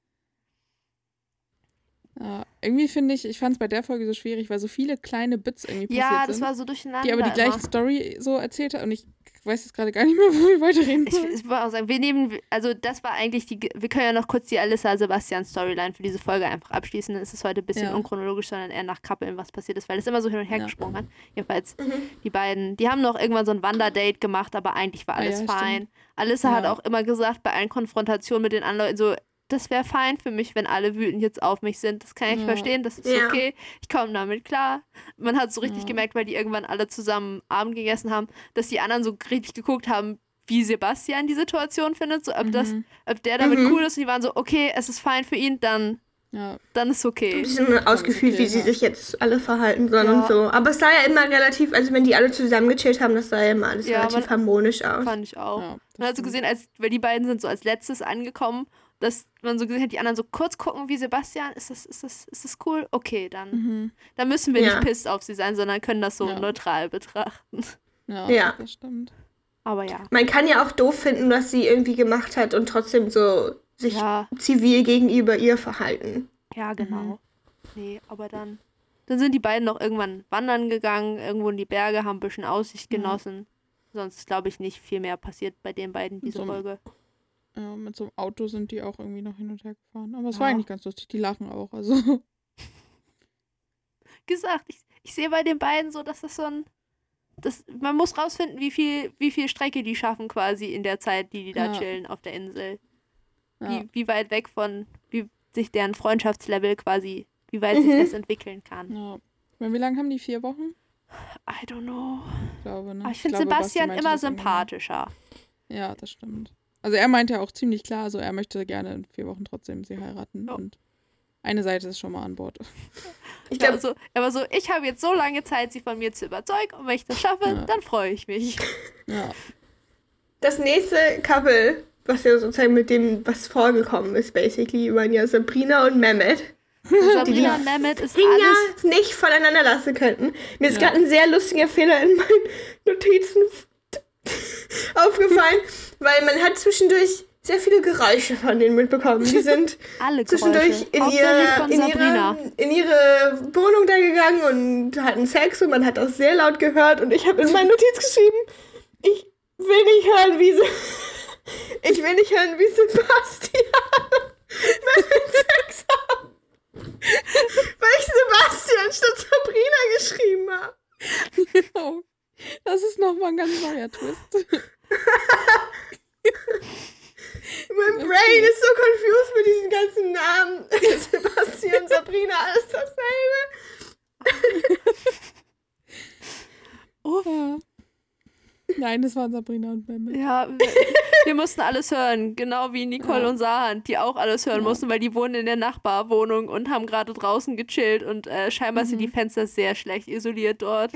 Ja, irgendwie finde ich, ich fand es bei der Folge so schwierig, weil so viele kleine Bits irgendwie passiert Ja, das sind, war so durcheinander. die aber die gleiche immer. Story so erzählt hat und ich weiß jetzt gerade gar nicht mehr, [LAUGHS] wo wir weiterreden Ich, ich wollte auch sagen, wir nehmen, also das war eigentlich die, wir können ja noch kurz die Alyssa Sebastian Storyline für diese Folge einfach abschließen. Dann ist es heute ein bisschen Ja. unchronologisch, sondern eher nach Kappeln, was passiert ist, weil es immer so hin und her Ja. gesprungen hat. Jedenfalls, Mhm. die beiden, die haben noch irgendwann so ein Wanderdate gemacht, aber eigentlich war Ah alles ja, fein. stimmt. Alyssa hat auch immer gesagt, bei allen Konfrontationen mit den anderen Leuten so, das wäre fein für mich, wenn alle wütend jetzt auf mich sind. Das kann ich Ja. verstehen, das ist Ja. okay. Ich komme damit klar. Man hat so richtig Ja. gemerkt, weil die irgendwann alle zusammen Abend gegessen haben, dass die anderen so richtig geguckt haben, wie Sebastian die Situation findet, so ob das, Mhm. ob der damit Mhm. cool ist und die waren so, okay, es ist fein für ihn, dann, Ja, dann ist Ein okay. bisschen ausgefühlt, okay, wie sie sich jetzt alle verhalten sollen Ja. und so. Aber es sah ja immer relativ, also wenn die alle zusammen gechillt haben, das sah ja immer alles Ja, relativ man- harmonisch aus. Fand ich auch. ja, das Man hat so gesehen, als, weil die beiden sind so als letztes angekommen, dass man so gesehen hat, die anderen so kurz gucken wie Sebastian, ist das, ist das, ist das cool? Okay, dann, Mhm. dann müssen wir Ja. nicht pisst auf sie sein, sondern können das so Ja. neutral betrachten. Ja, Ja. das stimmt. Aber ja. Man kann ja auch doof finden, was sie irgendwie gemacht hat und trotzdem so sich Ja, zivil gegenüber ihr verhalten. ja, genau. Nee, aber dann. Dann sind die beiden noch irgendwann wandern gegangen, irgendwo in die Berge, haben ein bisschen Aussicht genossen. Sonst glaube ich nicht viel mehr passiert bei den beiden diese So- Folge. Ja, mit so einem Auto sind die auch irgendwie noch hin und her gefahren. Aber es Ja. war eigentlich ganz lustig. Die lachen auch. Also, [LAUGHS] gesagt, ich, ich sehe bei den beiden so, dass das so ein. Das, man muss rausfinden, wie viel, wie viel Strecke die schaffen quasi in der Zeit, die die da Ja. chillen auf der Insel. Wie, wie weit weg von, wie sich deren Freundschaftslevel quasi, wie weit sich Mhm. das entwickeln kann. ja. Meine, Wie lange haben die? Vier Wochen? I don't know. Ich glaube, ne? Aber ich finde Sebastian immer irgendwann. sympathischer. Ja, das stimmt. Also er meinte ja auch ziemlich klar, also er möchte gerne in vier Wochen trotzdem sie heiraten. Ja. Und eine Seite ist schon mal an Bord. Ich glaube, also, er war so, ich habe jetzt so lange Zeit, sie von mir zu überzeugen und wenn ich das schaffe, Ja. dann freue ich mich. Ja, das nächste Couple, was ja sozusagen mit dem, was vorgekommen ist, basically, waren ja Sabrina und Mehmet. Sabrina und Mehmet ist Finger alles. nicht voneinander lassen könnten. Mir ist Ja. gerade ein sehr lustiger Fehler in meinen Notizen [LAUGHS] aufgefallen, weil man hat zwischendurch sehr viele Geräusche von denen mitbekommen. Die sind [LAUGHS] zwischendurch in ihre, in, ihre, in ihre Wohnung da gegangen und hatten Sex und man hat das sehr laut gehört und ich habe in meine Notiz [LAUGHS] geschrieben, ich will nicht hören, wie sie ich will nicht hören, wie Sebastian mit Sex haben. Weil ich Sebastian statt Sabrina geschrieben habe. genau. Das ist nochmal ein ganz neuer Twist. [LAUGHS] Mein Brain ist so confused mit diesen ganzen Namen. [LAUGHS] Sebastian, [LAUGHS] Sabrina, alles dasselbe. Uff. Ja. Nein, das waren Sabrina und Mehmet. Ja, wir, wir mussten alles hören, genau wie Nicole Ja. und Sahan, die auch alles hören Ja. mussten, weil die wohnen in der Nachbarwohnung und haben gerade draußen gechillt und äh, scheinbar sind die Mhm. Fenster sehr schlecht isoliert dort.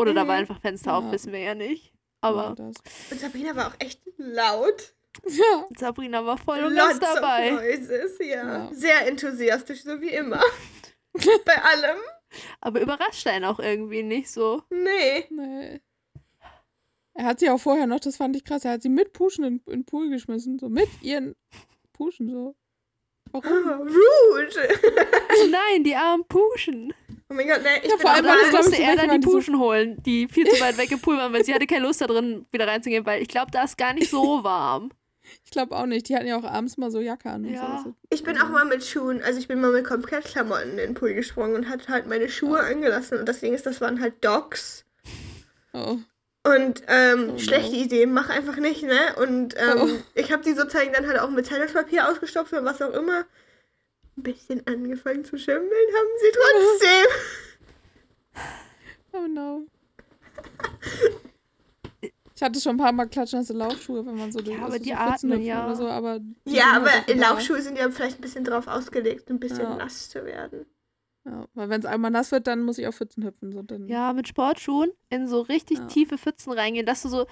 Oder da Mhm. war einfach Fenster auf, Ja. wissen wir ja nicht. Ja, Aber das. Und Sabrina war auch echt laut. Ja. [LAUGHS] Sabrina war voll und ganz dabei. noises, ja. Ja. Sehr enthusiastisch, so wie immer. [LAUGHS] Bei allem. Aber überrascht einen auch irgendwie nicht so. Nee. Nee. Er hat sie auch vorher noch, das fand ich krass, er hat sie mit Puschen in, in den Pool geschmissen. So mit ihren pushen so. Oh, Warum? [LAUGHS] rude. Oh nein, die armen Puschen. Oh mein Gott, ne, ich Ja, bin vor auch allem, ich, musste er dann die die so- Puschen holen, die viel zu weit weg im Pool waren, weil sie hatte keine Lust da drin wieder reinzugehen, weil ich glaube, da ist gar nicht so [LAUGHS] warm. Ich glaube auch nicht. Die hatten ja auch abends mal so Jacke an. und Ja. So. ich bin auch mal mit Schuhen, also ich bin mal mit Komplettklamotten in den Pool gesprungen und hatte halt meine Schuhe angelassen. Und das Ding ist, das waren halt Docs. Oh. Und ähm, Oh no. schlechte Idee, mach einfach nicht, ne? Und ähm, Oh. ich habe die sozusagen dann halt auch mit Zeitungspapier ausgestopft und was auch immer. Ein bisschen angefangen zu schimmeln haben sie trotzdem. Oh no. Ich hatte schon ein paar Mal klatschnasse Laufschuhe, wenn man so durch Ja, aber die so atmen, ja. Oder so, aber die Ja, aber halt. Laufschuhe sind ja vielleicht ein bisschen drauf ausgelegt, ein bisschen Ja. nass zu werden. Ja, weil wenn es einmal nass wird, dann muss ich auf Pfützen hüpfen. So, dann, Ja, mit Sportschuhen in so richtig Ja. tiefe Pfützen reingehen, dass du so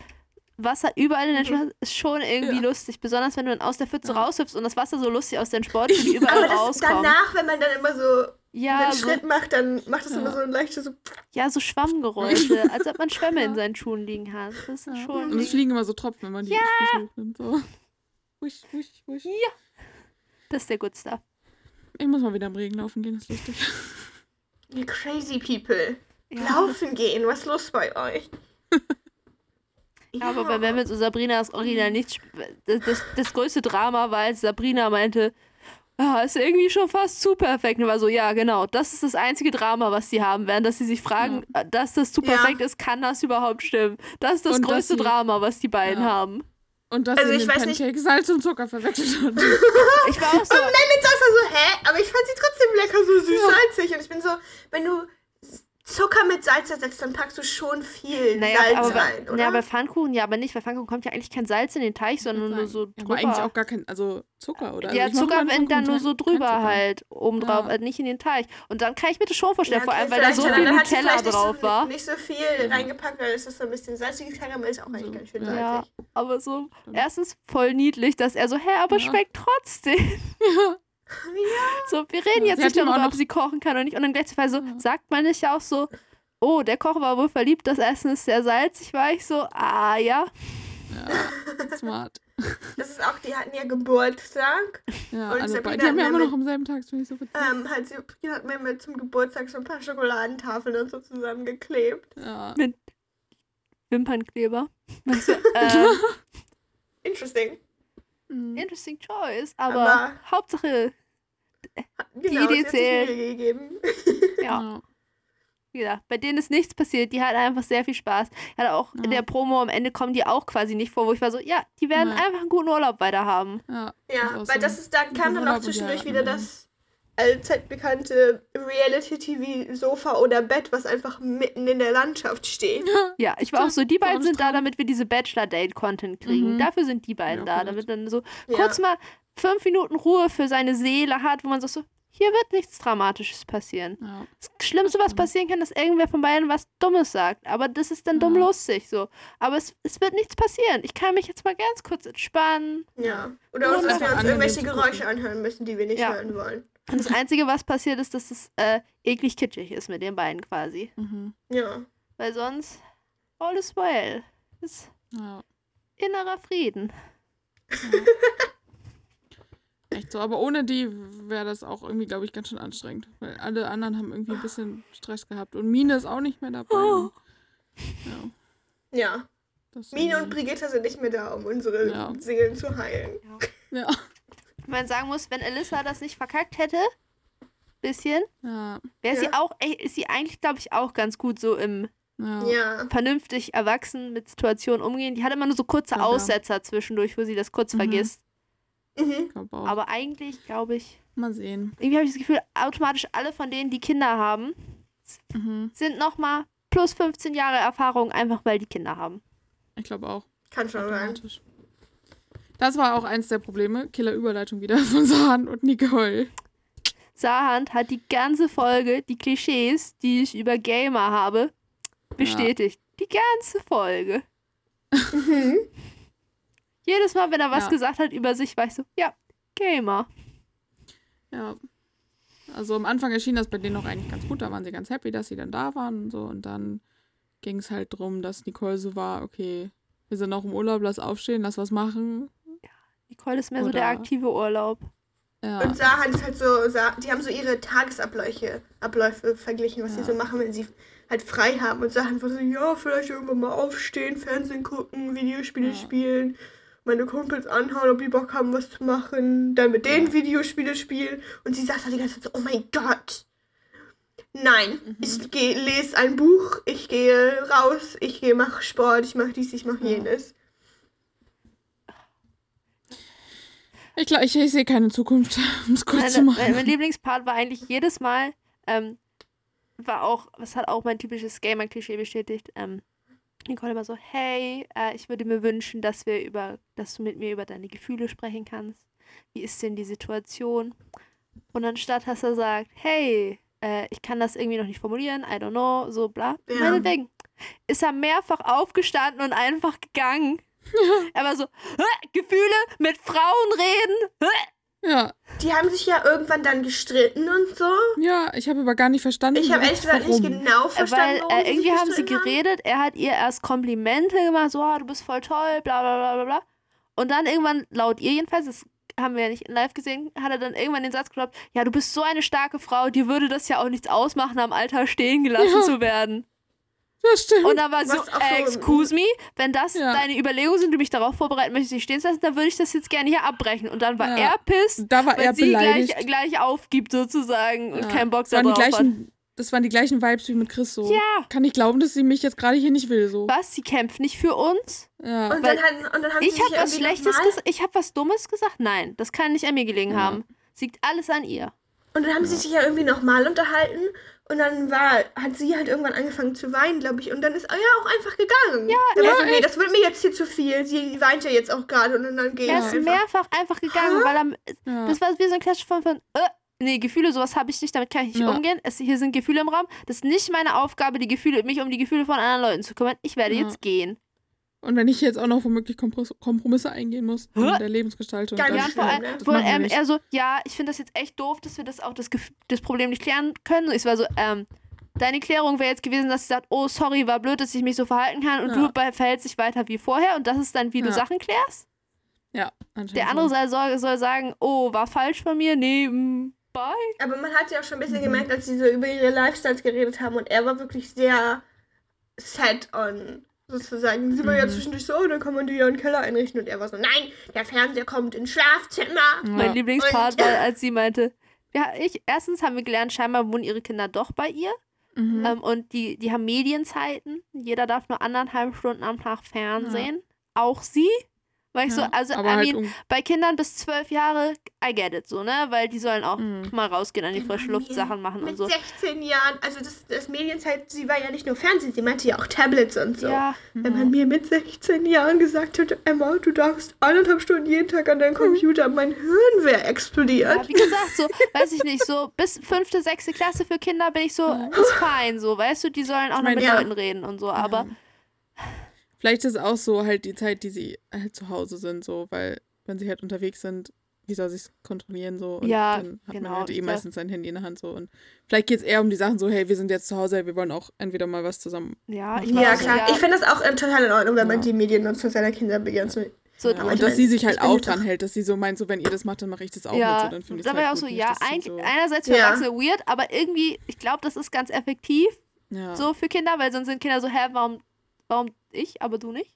Wasser überall in den Schuhen hast, ist schon irgendwie Ja. lustig. Besonders wenn du dann aus der Pfütze Ja. raushüpfst und das Wasser so lustig aus den [LAUGHS] Sportschuhen die überall Aber das rauskommt. danach, wenn man dann immer so ja, einen so, Schritt macht, dann macht das Ja. immer so ein leichtes so. ja, so Schwammgeräusche, als ob man Schwämme in Ja. seinen Schuhen liegen hat. Das ist Ja. schon. Und es fliegen immer so Tropfen, wenn man die Füße hochnimmt. So. Wusch, wusch, wusch. Das ist der Good Stuff. Ich muss mal wieder im Regen laufen gehen, das ist lustig. [LAUGHS] You crazy people. Ja. Laufen gehen, was ist los bei euch? [LAUGHS] Ja, aber bei Mehmet und Sabrina ist original nichts. Das, das, das größte Drama war, als Sabrina meinte, ah, ist irgendwie schon fast zu perfekt. Und war so, ja, genau, das ist das einzige Drama, was sie haben werden, dass sie sich fragen, äh, dass das zu Ja. perfekt ist, kann das überhaupt stimmen? Das ist das Und größte sie- Drama, was die beiden Ja. haben. Und dass Also sie ich in den weiß nicht- Pancakes Salz und Zucker verwechselt hat. Ich war auch so, Und mit Salsa so, hä? Aber ich fand sie trotzdem lecker, so süß-salzig. Und ich bin so, wenn du Zucker mit Salz ersetzt, dann packst du schon viel naja, Salz aber, rein, oder? ja, bei Pfannkuchen ja, aber nicht, weil Pfannkuchen kommt ja eigentlich kein Salz in den Teig, sondern nur so ja, drüber. aber eigentlich auch gar kein, also Zucker, oder? ja, also Zucker, wenn dann nur so drüber halt oben drauf, Ja. also nicht in den Teig. Und dann kann ich mir das schon vorstellen, Ja, vor okay, allem, weil da so ja, viel Nutella vielleicht nicht drauf so, war. Nicht so viel reingepackt, weil es ist so ein bisschen salziges Karamell, ist auch eigentlich ganz schön Ja, salzig. aber so, erstens voll niedlich, dass er so, hä, aber Ja. schmeckt trotzdem. [LAUGHS] Ja. So, wir reden Ja, jetzt sie nicht darüber, ob sie kochen kann oder nicht. Und dann gleichzeitig so, Ja. sagt man nicht auch so, oh, der Koch war wohl verliebt, das Essen ist sehr salzig, war ich so, ah ja. ja, smart. Das ist auch, die hatten ja Geburtstag. Ja, Und also Sabrina die haben ja immer noch am selben Tag, das finde ich so witzig. Ähm, sie die hat mir mit zum Geburtstag so ein paar Schokoladentafeln und so zusammengeklebt. Ja. Mit Wimpernkleber. Weißt [LAUGHS] du, ähm, Interesting. Mhm. interesting choice, aber, Aber- Hauptsache, Genau, Idee hat zählt. [LAUGHS] Ja, Ja. wie gesagt, bei denen ist nichts passiert, die hatten einfach sehr viel Spaß. Ja, auch in Ja. der Promo am Ende kommen die auch quasi nicht vor, wo ich war so, ja, die werden Nein. einfach einen guten Urlaub weiter haben. Ja, Ja, auch weil so. das ist, da kam dann auch zwischendurch ja, wieder das allzeit bekannte Reality-TV-Sofa oder Bett, was einfach mitten in der Landschaft steht. [LAUGHS] Ja, ich war auch so, die beiden sind da, damit wir diese Bachelor-Date-Content kriegen. Mhm. Dafür sind die beiden Ja, da, damit man so Ja. kurz mal fünf Minuten Ruhe für seine Seele hat, wo man so, so hier wird nichts Dramatisches passieren. ja. Das Schlimmste, was passieren kann, dass irgendwer von beiden was Dummes sagt. Aber das ist dann dumm Ja. lustig so. Aber es, es wird nichts passieren. Ich kann mich jetzt mal ganz kurz entspannen. Ja. Oder dass wir uns irgendwelche Geräusche anhören müssen, die wir nicht Ja. hören wollen. Und das Einzige, was passiert ist, dass es äh, eklig kitschig ist mit den beiden quasi. Mhm. Ja. Weil sonst all is well. Ist ja. innerer Frieden. Echt so, aber ohne die wäre das auch irgendwie, glaube ich, ganz schön anstrengend. Weil alle anderen haben irgendwie ein bisschen Stress gehabt. Und Mine ist auch nicht mehr dabei. Oh. Ja, Ja. Mine und Brigitte sind nicht mehr da, um unsere Ja. Seelen zu heilen. Ja, [LAUGHS] man sagen muss, wenn Alyssa das nicht verkackt hätte, bisschen, ja, wäre sie Ja. auch, ey, ist sie eigentlich, glaube ich, auch ganz gut so im ja. Ja. vernünftig erwachsen mit Situationen umgehen. Die hat immer nur so kurze Ja, ja. Aussetzer zwischendurch, wo sie das kurz Mhm. vergisst. Mhm. Auch. Aber eigentlich, glaube ich, Mal sehen. irgendwie habe ich das Gefühl, automatisch alle von denen, die Kinder haben, Mhm. sind nochmal plus 15 Jahre Erfahrung, einfach weil die Kinder haben. Ich glaube auch. Kann schon sein. Das war auch eins der Probleme. Killer-Überleitung wieder von Sahan und Nicole. Sahand hat die ganze Folge die Klischees, die ich über Gamer habe, bestätigt. Die ganze Folge. Mhm. Jedes Mal, wenn er was Ja. gesagt hat über sich, war ich so, ja, Gamer. Ja. Also am Anfang erschien das bei denen auch eigentlich ganz gut. Da waren sie ganz happy, dass sie dann da waren und so. Und dann ging es halt drum, dass Nicole so war, okay, wir sind noch im Urlaub, lass aufstehen, lass was machen. Nicole ist mehr so der Oder- aktive Urlaub. Ja. Und Sahan ist halt so, die haben so ihre Tagesabläufe Abläufe verglichen, was sie Ja. so machen, wenn sie halt frei haben. Und Sahan war so, ja, vielleicht irgendwann mal aufstehen, Fernsehen gucken, Videospiele Ja. spielen, meine Kumpels anhauen, ob die Bock haben, was zu machen, dann mit denen Ja. Videospiele spielen. Und sie saß halt die ganze Zeit so, oh mein Gott. Nein, Mhm. ich gehe, lese ein Buch, ich gehe raus, ich gehe, mache Sport, ich mache dies, ich mache Ja. jenes. Ich glaube, ich, ich sehe keine Zukunft, [LAUGHS] um es kurz zu Meine, machen. mein, Lieblingspart war eigentlich jedes Mal, ähm, war auch, was hat auch mein typisches Gamer-Klischee bestätigt, ähm, Nicole immer so, hey, äh, ich würde mir wünschen, dass wir über, dass du mit mir über deine Gefühle sprechen kannst. Wie ist denn die Situation? Und anstatt dass er sagt, hey, äh, ich kann das irgendwie noch nicht formulieren, I don't know, so bla. Ja. Meinetwegen. Ist er mehrfach aufgestanden und einfach gegangen. [LAUGHS] Er war so, "Hä? Gefühle mit Frauen reden. Hä?" Ja, Die haben sich ja irgendwann dann gestritten und so. ja, ich habe aber gar nicht verstanden. Ich habe ehrlich gesagt nicht genau verstanden, Weil warum äh, irgendwie haben sie geredet, er hat ihr erst Komplimente gemacht, so, oh, du bist voll toll, bla bla bla bla bla. Und dann irgendwann, laut ihr jedenfalls, das haben wir ja nicht live gesehen, hat er dann irgendwann den Satz gedroppt, ja, du bist so eine starke Frau, dir würde das ja auch nichts ausmachen, am Alter stehen gelassen Ja. zu werden. Das stimmt. Und dann war sie so, äh, so- excuse me, wenn das Ja. deine Überlegungen sind, du mich darauf vorbereiten möchtest, dich stehen zu lassen, dann würde ich das jetzt gerne hier abbrechen. Und dann war Ja. er pisst, da war weil er sie gleich, beleidigt. gleich aufgibt sozusagen und Ja. keinen Bock darauf hat. gleichen, das waren die gleichen Vibes wie mit Chris so. Ja. Kann ich glauben, dass sie mich jetzt gerade hier nicht will so. Was? Sie kämpft nicht für uns? Ja. Und Weil dann, hat, und dann haben sie Ich sich habe was Schlechtes gesagt. Ich habe was Dummes gesagt. Nein, das kann nicht an mir gelegen Ja. haben. Es liegt alles an ihr. Und dann haben sie sich ja irgendwie nochmal unterhalten. Und dann war, hat sie halt irgendwann angefangen zu weinen, glaube ich. Und dann ist er ja auch einfach gegangen. Ja, da war so, nee, das wird mir jetzt hier zu viel. Sie weint ja jetzt auch gerade. Und dann geht Er es ist einfach. mehrfach einfach gegangen, weil er. ja. Das war wie so ein Klassisch von, von äh, nee, Gefühle, sowas habe ich nicht, damit kann ich nicht Ja. umgehen. Es, hier sind Gefühle im Raum. Das ist nicht meine Aufgabe, die Gefühle, mich um die Gefühle von anderen Leuten zu kümmern. Ich werde Ja. jetzt gehen. Und wenn ich jetzt auch noch womöglich Kompromisse eingehen muss in der Lebensgestaltung. Dann- Ja, vor allem, machen wir er, so, ja, ich finde das jetzt echt doof, dass wir das auch das, das Problem nicht klären können. Ich war so, ähm, deine Klärung wäre jetzt gewesen, dass sie sagt, oh, sorry, war blöd, dass ich mich so verhalten kann und Ja. du verhältst dich weiter wie vorher und das ist dann, wie du Ja. Sachen klärst. Ja, anscheinend Der andere soll, soll, soll sagen, oh, war falsch von mir, nee, mm, bye. Aber man hat ja auch schon ein Mhm. bisschen gemerkt, als sie so über ihre Lifestyles geredet haben. Und er war wirklich sehr set on, sozusagen. Sie war ja Mhm. zwischendurch so, dann kann man die ja in den Keller einrichten. Und er war so, nein, der Fernseher kommt ins Schlafzimmer. Ja. Mein Lieblingspart war, als sie meinte, ja, ich, erstens haben wir gelernt, scheinbar wohnen ihre Kinder doch bei ihr. Mhm. Ähm, und die, die haben Medienzeiten. Jeder darf nur anderthalb Stunden am Tag Fernsehen. Auch sie. Weil ich so, Ja, also, I halt mean, um, bei Kindern bis zwölf Jahre, I get it so, ne? Weil die sollen auch Mhm. mal rausgehen, an die Genau, frische Luft ja. Sachen machen Mit und so. 16 Jahren, also das, das Medienzeit, sie war ja nicht nur Fernsehen, sie meinte ja auch Tablets und so. Ja, Wenn man mir mit 16 Jahren gesagt hätte, Emma, du darfst eineinhalb Stunden jeden Tag an deinem Computer, mein Hirn wäre explodiert. ja, wie gesagt, so, weiß ich nicht, so bis fünfte, sechste Klasse für Kinder bin ich so, [LAUGHS] ist fein, so, weißt du, die sollen auch Ich noch mein, mit ja. Leuten reden und so, aber vielleicht ist auch so halt die Zeit, die sie halt zu Hause sind, so, weil wenn sie halt unterwegs sind, wie soll sie es kontrollieren so? Und Ja, dann hat genau, man halt eh meistens sein Handy in der Hand so. Und vielleicht geht es eher um die Sachen so, hey, wir sind jetzt zu Hause, wir wollen auch entweder mal was zusammen. ja, ich Ja, so, klar. ja, Ich finde das auch äh, total in Ordnung, wenn man Ja. die Mediennutzung seiner Kinder begrenzt. so, aber und dass mein, sie sich halt auch dran hält, dass sie so meint, so wenn ihr das macht, dann mache ich das auch ja, mit. So, dann finde ich da es war ich halt auch so, gut, nicht, ja, eigentlich, so, einerseits für Ja. Erwachsene weird, aber irgendwie, ich glaube, das ist ganz effektiv, ja, so für Kinder, weil sonst sind Kinder so, hä, warum, warum ich, aber du nicht?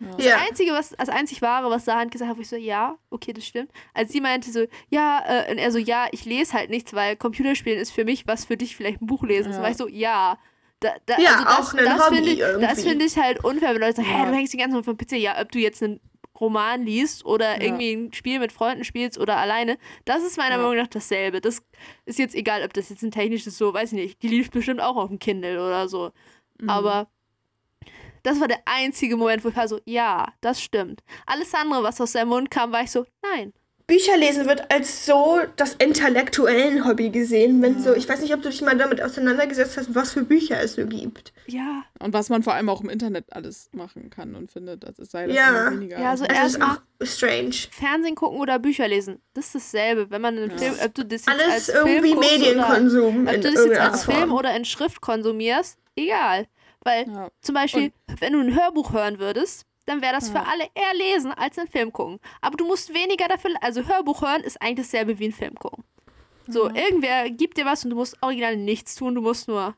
ja. Das Ja. Einzige, was, das einzig Wahre, was Sahand gesagt hat, wo ich so, ja, okay, das stimmt. Als sie meinte so, ja, äh, und er so, ja, ich lese halt nichts, weil Computerspielen ist für mich, was für dich vielleicht ein Buch lesen. ist. Ja. war ich so, ja. Da, da, Ja, also das, auch ein das Hobby finde ich, Das irgendwie. finde ich halt unfair, wenn Leute sagen, hä, Ja. du hängst die ganze Zeit vom PC. Ja, ob du jetzt einen Roman liest oder Ja. irgendwie ein Spiel mit Freunden spielst oder alleine, das ist meiner Ja. Meinung nach dasselbe. Das ist jetzt egal, ob das jetzt ein technisches so, weiß ich nicht, die lief bestimmt auch auf dem Kindle oder so. Mhm. Aber das war der einzige Moment, wo ich war so, ja, das stimmt. Alles andere, was aus seinem Mund kam, war ich so, nein. Bücher lesen wird als so das intellektuellen Hobby gesehen, wenn so, ich weiß nicht, ob du dich mal damit auseinandergesetzt hast, was für Bücher es so gibt. Ja, Und was man vor allem auch im Internet alles machen kann und findet, das ist sei das Ja. immer weniger. Ja, so Also das ist Erstmal- auch strange. Fernsehen gucken oder Bücher lesen, das ist dasselbe. Wenn man einen Ja. Film, ob du das jetzt Alles als irgendwie Film Medienkonsum oder, ob du das jetzt als Film Form. oder in Schrift konsumierst, egal. Weil ja. zum Beispiel, wenn du ein Hörbuch hören würdest, dann wäre das Ja. für alle eher lesen als einen Film gucken. Aber du musst weniger dafür, also Hörbuch hören ist eigentlich dasselbe wie ein Film gucken. So, irgendwer gibt dir was und du musst original nichts tun, du musst nur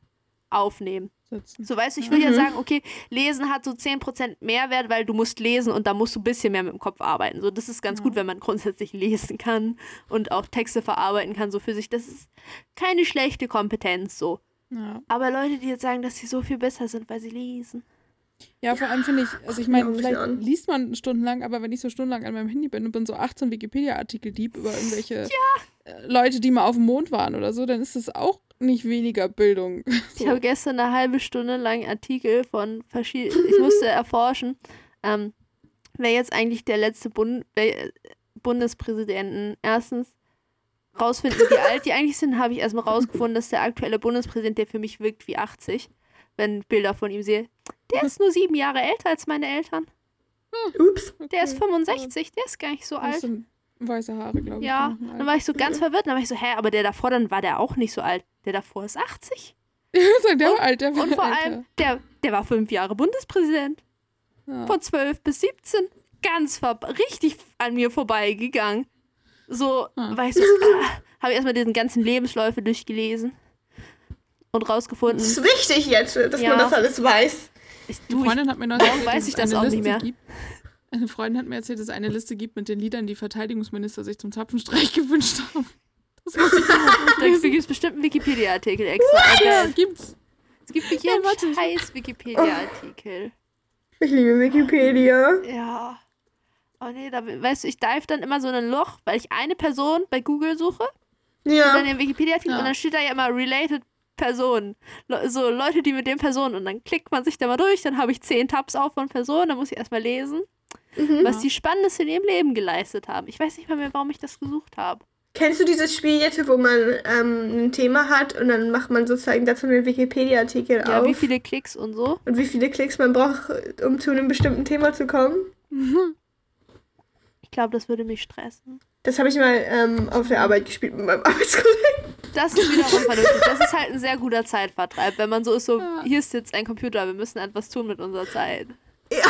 aufnehmen. Sitzen. So, weißt du, ich will ja sagen, okay, lesen hat so 10% Mehrwert, weil du musst lesen und da musst du ein bisschen mehr mit dem Kopf arbeiten. So, das ist ganz gut, wenn man grundsätzlich lesen kann und auch Texte verarbeiten kann, so für sich. Das ist keine schlechte Kompetenz, so. Ja. Aber Leute, die jetzt sagen, dass sie so viel besser sind, weil sie lesen. Ja, vor allem finde ich, also ich meine, vielleicht an. liest man stundenlang, aber wenn ich so stundenlang an meinem Handy bin und bin so 18 Wikipedia-Artikel deep über irgendwelche [LAUGHS] äh, Leute, die mal auf dem Mond waren oder so, dann ist das auch nicht weniger Bildung. [LAUGHS] Ich habe gestern eine halbe Stunde lang Artikel von verschiedenen. Ich musste [LAUGHS] erforschen, ähm, wer jetzt eigentlich der letzte Bund wer, Bundespräsidenten erstens rausfinden, wie alt die eigentlich sind, habe ich erstmal rausgefunden, dass der aktuelle Bundespräsident, der für mich wirkt wie 80, wenn ich Bilder von ihm sehe, der ist nur sieben Jahre älter als meine Eltern. Ups. Der ist 65, der ist gar nicht so alt. sind weiße Haare, glaube ich. Ja, dann war ich so ganz verwirrt. Dann war ich so, hä, aber der davor, dann war der auch nicht so alt. Der davor ist 80. alt. Sag, der war alt, der war Und vor älter. allem, der, der war fünf Jahre Bundespräsident. Ja. Von 12 bis 17. Ganz ver richtig an mir vorbeigegangen. So, war ich so, ah, habe ich erstmal diesen ganzen Lebensläufe durchgelesen. Und rausgefunden, Das ist wichtig jetzt, dass Ja. man das alles weiß. ich, Eine du, ich, Freundin hat mir noch erzählt, weiß dass ich es das eine auch nicht Liste mehr? Gibt. Eine Freundin hat mir erzählt, dass es eine Liste gibt mit den Liedern, die Verteidigungsminister sich zum Zapfenstreich [LAUGHS] gewünscht haben. Das muss ich da gibt es bestimmt einen Wikipedia-Artikel extra. ja, gibt's. Es gibt Ja, jeden warte. scheiß Wikipedia-Artikel. Ich liebe Wikipedia. Ja. Oh nee, da, weißt du, ich dive dann immer so in ein Loch, weil ich eine Person bei Google suche und dann Ja. den Wikipedia-Artikel Ja. und dann steht da ja immer related Personen. Le so Leute, die mit den Personen und dann klickt man sich da mal durch, dann habe ich zehn Tabs auf von Personen, dann muss ich erstmal lesen, Mhm. was die Spannendes in ihrem Leben geleistet haben. Ich weiß nicht mal mehr, warum ich das gesucht habe. Kennst du dieses Spiel jetzt, wo man ähm, ein Thema hat und dann macht man sozusagen dazu einen Wikipedia-Artikel Ja, auf? wie viele Klicks und so. und wie viele Klicks man braucht, um zu einem bestimmten Thema zu kommen? Ich glaube, das würde mich stressen. Das habe ich mal ähm, auf der Arbeit gespielt mit meinem [LAUGHS] Arbeitskollegen. Das ist wiederum vernünftig. Das ist halt ein sehr guter Zeitvertreib, wenn man so ist, so, Ja. hier ist jetzt ein Computer, wir müssen etwas tun mit unserer Zeit. Ja.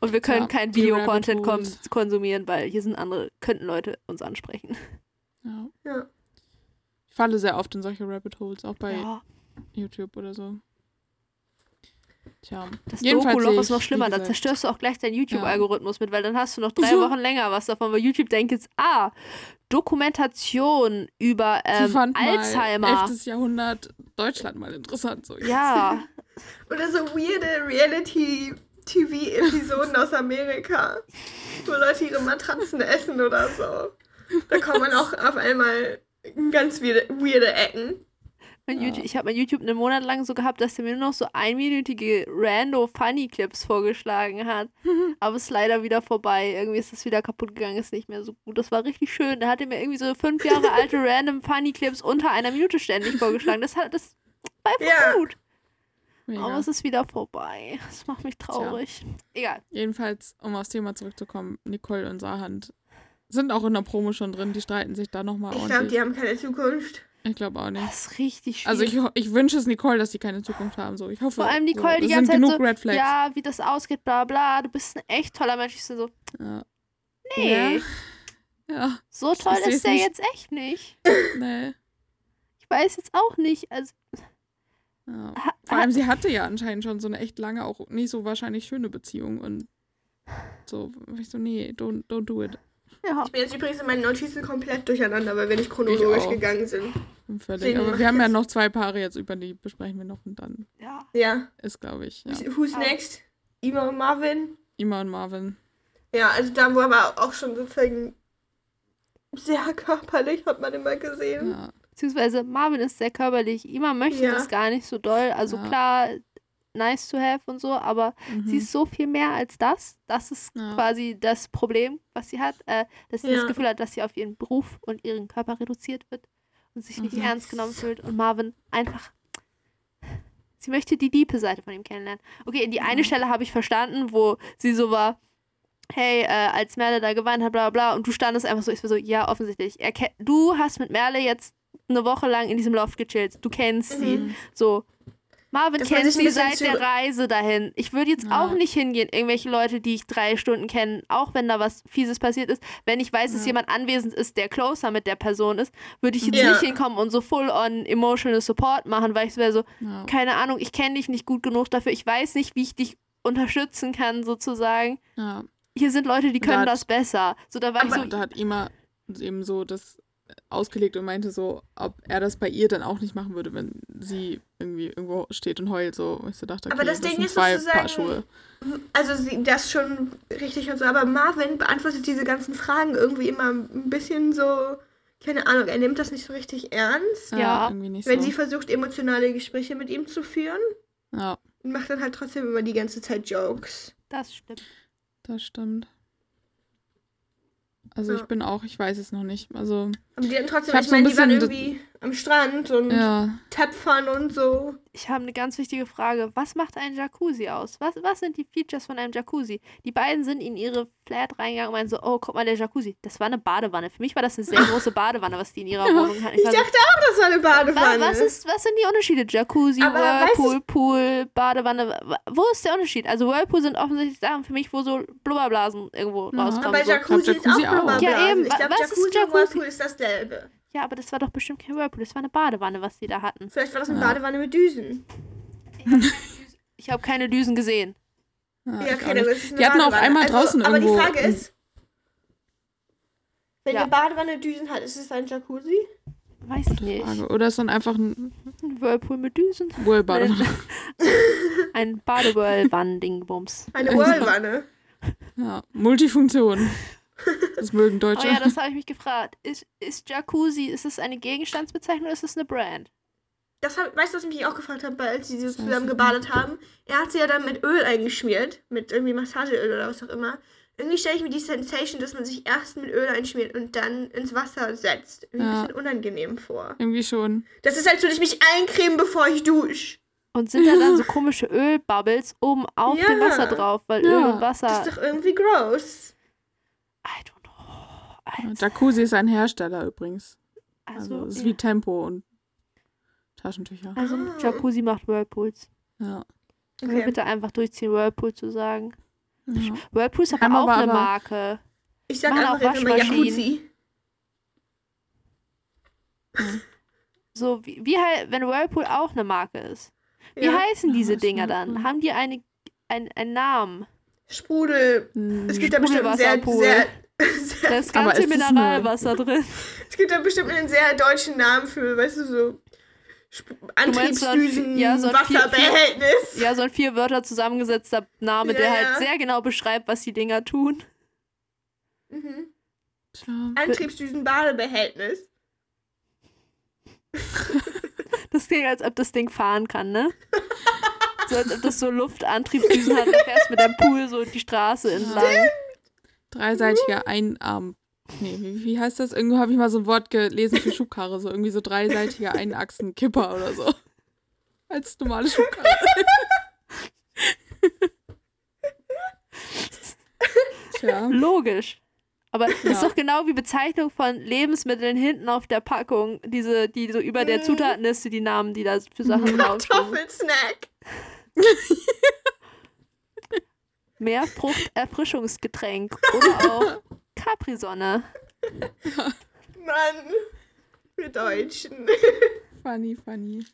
Und wir können Ja, kein Video-Content konsumieren, weil hier sind andere, könnten Leute uns ansprechen. Ja. Ja. Ich falle sehr oft in solche Rabbit Holes, auch bei Ja, YouTube oder so. Tja. das Doku-Loch ist noch schlimmer, da zerstörst du auch gleich deinen YouTube-Algorithmus mit, weil dann hast du noch drei Wochen länger was davon, weil YouTube denkt jetzt, ah, Dokumentation über ähm, fand Alzheimer. mal 11. Jahrhundert Deutschland mal interessant. So jetzt. Ja, [LAUGHS] Oder so weirde Reality-TV-Episoden aus Amerika, wo Leute ihre Matratzen essen oder so. Da kommt man [LAUGHS] auch auf einmal in ganz weirde, weirde Ecken. Mein Ja. YouTube, ich habe mein YouTube einen Monat lang so gehabt, dass der mir nur noch so einminütige rando Funny Clips vorgeschlagen hat. [LAUGHS] Aber es ist leider wieder vorbei. Irgendwie ist das wieder kaputt gegangen, ist nicht mehr so gut. Das war richtig schön. Da hat er mir irgendwie so fünf Jahre alte [LAUGHS] random Funny Clips unter einer Minute ständig vorgeschlagen. Das hat das war einfach Ja. gut. Mega. Aber es ist wieder vorbei. Das macht mich traurig. Egal. Jedenfalls, um aufs Thema zurückzukommen, Nicole und Sahand sind auch in der Promo schon drin. Die streiten sich da nochmal Ich glaube, ordentlich. die haben keine Zukunft. Ich glaube auch nicht. Das ist richtig schwierig. Also ich, ich wünsche es Nicole, dass sie keine Zukunft haben. So. Ich hoffe, Vor allem so. Nicole die es ganze Zeit genug so, Red Flags. ja, wie das ausgeht, bla bla, du bist ein echt toller Mensch. Ich so, so Ja. nee, Ja. Ja, so toll ist der nicht. jetzt echt nicht. nee. Ich weiß jetzt auch nicht. Also, Ja. Vor allem, sie hatte ja anscheinend schon so eine echt lange, auch nicht so wahrscheinlich schöne Beziehung. Und so, ich so, nee, don't, don't do it. Ja. Ich bin jetzt übrigens in meinen Notizen komplett durcheinander, weil wir nicht chronologisch gegangen sind. Völlig. Aber wir haben ja noch zwei Paare jetzt, über die besprechen wir noch. Und dann ja. Ja. ist, glaube ich, ja. Who's next? Ima und Marvin? Ima und Marvin. Ja, also da war aber auch schon sozusagen sehr körperlich, hat man immer gesehen. Ja. Beziehungsweise Marvin ist sehr körperlich. Ima möchte Ja. das gar nicht so doll. Also Ja. klar, nice to have und so, aber Mhm. sie ist so viel mehr als das. Das ist Ja. quasi das Problem, was sie hat. Äh, dass sie Ja. das Gefühl hat, dass sie auf ihren Beruf und ihren Körper reduziert wird und sich nicht Mhm. ernst genommen fühlt. Und Marvin einfach. Sie möchte die diepe Seite von ihm kennenlernen. Okay, in die eine Mhm. Stelle habe ich verstanden, wo sie so war, hey, äh, als Merle da geweint hat, bla bla bla, und du standest einfach so, ich war so, ja, offensichtlich. Er du hast mit Merle jetzt eine Woche lang in diesem Loft gechillt. Du kennst sie. Mhm. So, Marvin Dass man kennt sie seit der Reise dahin. Ich würde jetzt Ja. auch nicht hingehen, irgendwelche Leute, die ich drei Stunden kenne, auch wenn da was Fieses passiert ist. Wenn ich weiß, dass Ja. jemand anwesend ist, der closer mit der Person ist, würde ich jetzt Ja. nicht hinkommen und so full on emotional support machen, weil ich wäre so, keine Ahnung, ich kenne dich nicht gut genug dafür, ich weiß nicht, wie ich dich unterstützen kann, sozusagen. ja. Hier sind Leute, die Da können hat- das besser. So, da war ich so, da hat Ima eben so das ausgelegt und meinte so, ob er das bei ihr dann auch nicht machen würde, wenn sie irgendwie irgendwo steht und heult. So, Und ich so dachte, okay, Aber das das, Ding sind ist zwei sozusagen- Paar Schuhe. Also sie, das schon richtig und so, aber Marvin beantwortet diese ganzen Fragen irgendwie immer ein bisschen so, keine Ahnung, er nimmt das nicht so richtig ernst. Ja. irgendwie nicht Wenn so. sie versucht, emotionale Gespräche mit ihm zu führen ja, und macht dann halt trotzdem immer die ganze Zeit Jokes. das stimmt. das stimmt. Also Ja. ich bin auch, ich weiß es noch nicht. Also, Aber die hatten trotzdem, Ich ich so ein meine, die waren irgendwie am Strand und ja. Töpfern und so. Ich habe eine ganz wichtige Frage. Was macht ein Jacuzzi aus? Was, was sind die Features von einem Jacuzzi? Die beiden sind in ihre Flat reingegangen und meinen so, oh, guck mal, der Jacuzzi. Das war eine Badewanne. Für mich war das eine sehr große Badewanne, was die in ihrer [LAUGHS] Wohnung hatten. Ich war so, dachte auch, das war eine wa- Badewanne. was, ist, was sind die Unterschiede? Jacuzzi, Aber Whirlpool, Pool, Badewanne. wa- Wo ist der Unterschied? Also Whirlpool sind offensichtlich Sachen für mich, wo so Blubberblasen irgendwo Ja. rauskommen. aber so. Jacuzzi, Ich Jacuzzi ist auch. Blubberblasen. Ja, eben. Ich glaube, Was ist Jacuzzi, und Jacuzzi? Whirlpool ist dasselbe. Ja, aber das war doch bestimmt kein Whirlpool. Das war eine Badewanne, was die da hatten. Vielleicht war das eine Ja. Badewanne mit Düsen. Ich habe keine Düsen gesehen. ja, Ja, auch okay, dann ist es eine Die hatten auch Badewanne. einmal also, draußen Aber die irgendwo Frage ein- ist, wenn Ja. eine Badewanne Düsen hat, ist es ein Jacuzzi? Weiß ich nicht. Frage. Oder ist dann einfach ein Ein Whirlpool mit Düsen. Whirlbadewanne? [LAUGHS] Ein Badewannendingbums. Eine Whirlwanne. Ja, Multifunktion. Das mögen Oh Deutsche. ja, das habe ich mich gefragt. Ist, ist Jacuzzi, ist es eine Gegenstandsbezeichnung oder ist es eine Brand? Das hab, weißt du, was ich mich auch gefragt habe, als sie so Das zusammen gebadet haben? Er hat sie ja dann mit Öl eingeschmiert, mit irgendwie Massageöl oder was auch immer. Irgendwie stelle ich mir die Sensation, dass man sich erst mit Öl einschmiert und dann ins Wasser setzt, irgendwie Ja. ein bisschen unangenehm vor. Irgendwie schon. Das ist, als würde ich mich eincremen, bevor ich dusche. Und sind da dann so [LAUGHS] komische Ölbubbles oben auf Ja. dem Wasser drauf, weil Ja. Öl und Das Wasser. ist doch irgendwie gross. I don't know. Ja, Also, Jacuzzi ist ein Hersteller übrigens. Also, also, es ist ja. wie Tempo und Taschentücher. also Ah. Jacuzzi macht Whirlpools. Ja. Können wir Okay. bitte einfach durchziehen, Whirlpool zu sagen? ja. Whirlpool ist aber Haben auch aber- eine Marke. Ich sag Machen einfach auch immer. Jacuzzi. So, wie, wie halt, wenn Whirlpool auch eine Marke ist. Wie Ja. heißen diese Ja, Dinger dann? Haben die eine, ein, einen Namen? Sprudel. Hm, Es gibt da bestimmt einen sehr, sehr, [LAUGHS] Da sehr ist Aber ganz viel ist es eine- Mineralwasser drin. Es gibt da bestimmt einen sehr deutschen Namen für, weißt du, so Antriebsdüsen, ja, so ein vier- Wasserbehältnis. Ja, so ein vier Wörter zusammengesetzter Name, Ja, der halt ja. sehr genau beschreibt, was die Dinger tun. Mhm. Tja. Antriebsdüsen Badebehältnis. [LAUGHS] Das klingt, als ob das Ding fahren kann, ne? So als ob das so Luftantriebsdüsen hat und du fährst mit deinem Pool so die Straße entlang. Dreiseitiger Einarm. Nee, wie, wie heißt das? Irgendwo habe ich mal so ein Wort gelesen für Schubkarre. So irgendwie so dreiseitiger Einachsenkipper oder so. Als normale Schubkarre. Tja. Logisch. Aber das ist Ja. doch genau wie Bezeichnung von Lebensmitteln hinten auf der Packung. Diese, die so über der Mhm. Zutatenliste, die Namen, die da für Sachen [LAUGHS] draufstehen. Kartoffelsnack. [LAUGHS] Meerfrucht-Erfrischungsgetränk. Oder auch Capri-Sonne. Mann. Wir Deutschen. Funny, funny.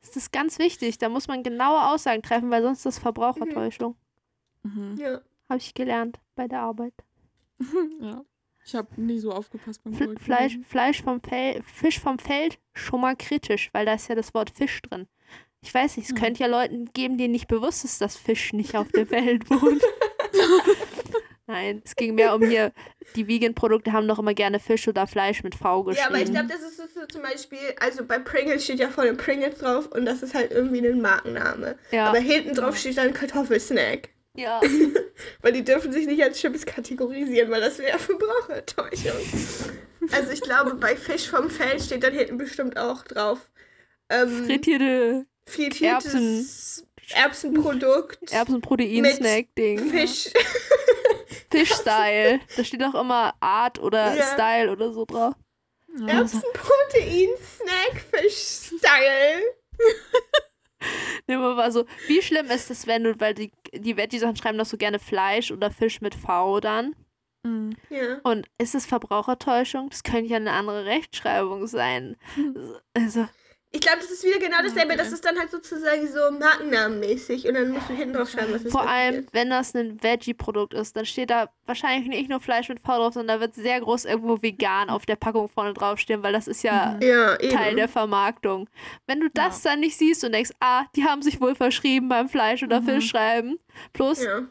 Das ist ganz wichtig. Da muss man genaue Aussagen treffen, weil sonst ist das Verbrauchertäuschung. Mhm. Ja. Habe ich gelernt bei der Arbeit. [LAUGHS] Ja. Ich habe nie so aufgepasst beim. Fleisch, Fleisch vom Fel Fisch vom Feld schon mal kritisch, weil da ist ja das Wort Fisch drin. Ich weiß nicht, es Hm. könnte ja Leuten geben, denen nicht bewusst ist, dass Fisch nicht auf dem Feld wohnt. [LAUGHS] Nein, es ging mehr um hier, die Vegan-Produkte haben doch immer gerne Fisch oder Fleisch mit V geschrieben. Ja, aber ich glaube, das ist so, so zum Beispiel, also bei Pringles steht ja vorne Pringles drauf und das ist halt irgendwie ein Markenname. ja. Aber hinten drauf steht dann Kartoffelsnack. ja. [LAUGHS] Weil die dürfen sich nicht als Chips kategorisieren, weil das wäre Verbrauchertäuschung. Also ich glaube, bei Fisch vom Feld steht dann hinten bestimmt auch drauf. Ähm, Frittierte frittiertes Erbsenprodukt. Erbsenprotein-Snack-Ding. Fisch. [LAUGHS] Fisch-Style. Da steht auch immer Art oder Ja. Style oder so drauf. Ja. Erbsenprotein, Snack, Fisch, Style. Immer [LAUGHS] war so, wie schlimm ist es, wenn du, weil die, die Veggie-Sachen schreiben doch so gerne Fleisch oder Fisch mit V dann. Mhm. Ja. Und ist es Verbrauchertäuschung? Das könnte ja eine andere Rechtschreibung sein. Also, Ich glaube, das ist wieder genau dasselbe. Okay. Das ist dann halt sozusagen so markennamenmäßig. Und dann musst du hinten drauf schreiben, was es vor wirklich allem, ist. wenn das ein Veggie-Produkt ist, dann steht da wahrscheinlich nicht nur Fleisch mit V drauf, sondern da wird sehr groß irgendwo vegan auf der Packung vorne draufstehen, weil das ist ja Ja, eben. Teil der Vermarktung. Wenn du das dann nicht siehst und denkst, ah, die haben sich wohl verschrieben beim Fleisch- oder Mhm. Fischschreiben. Plus, ja.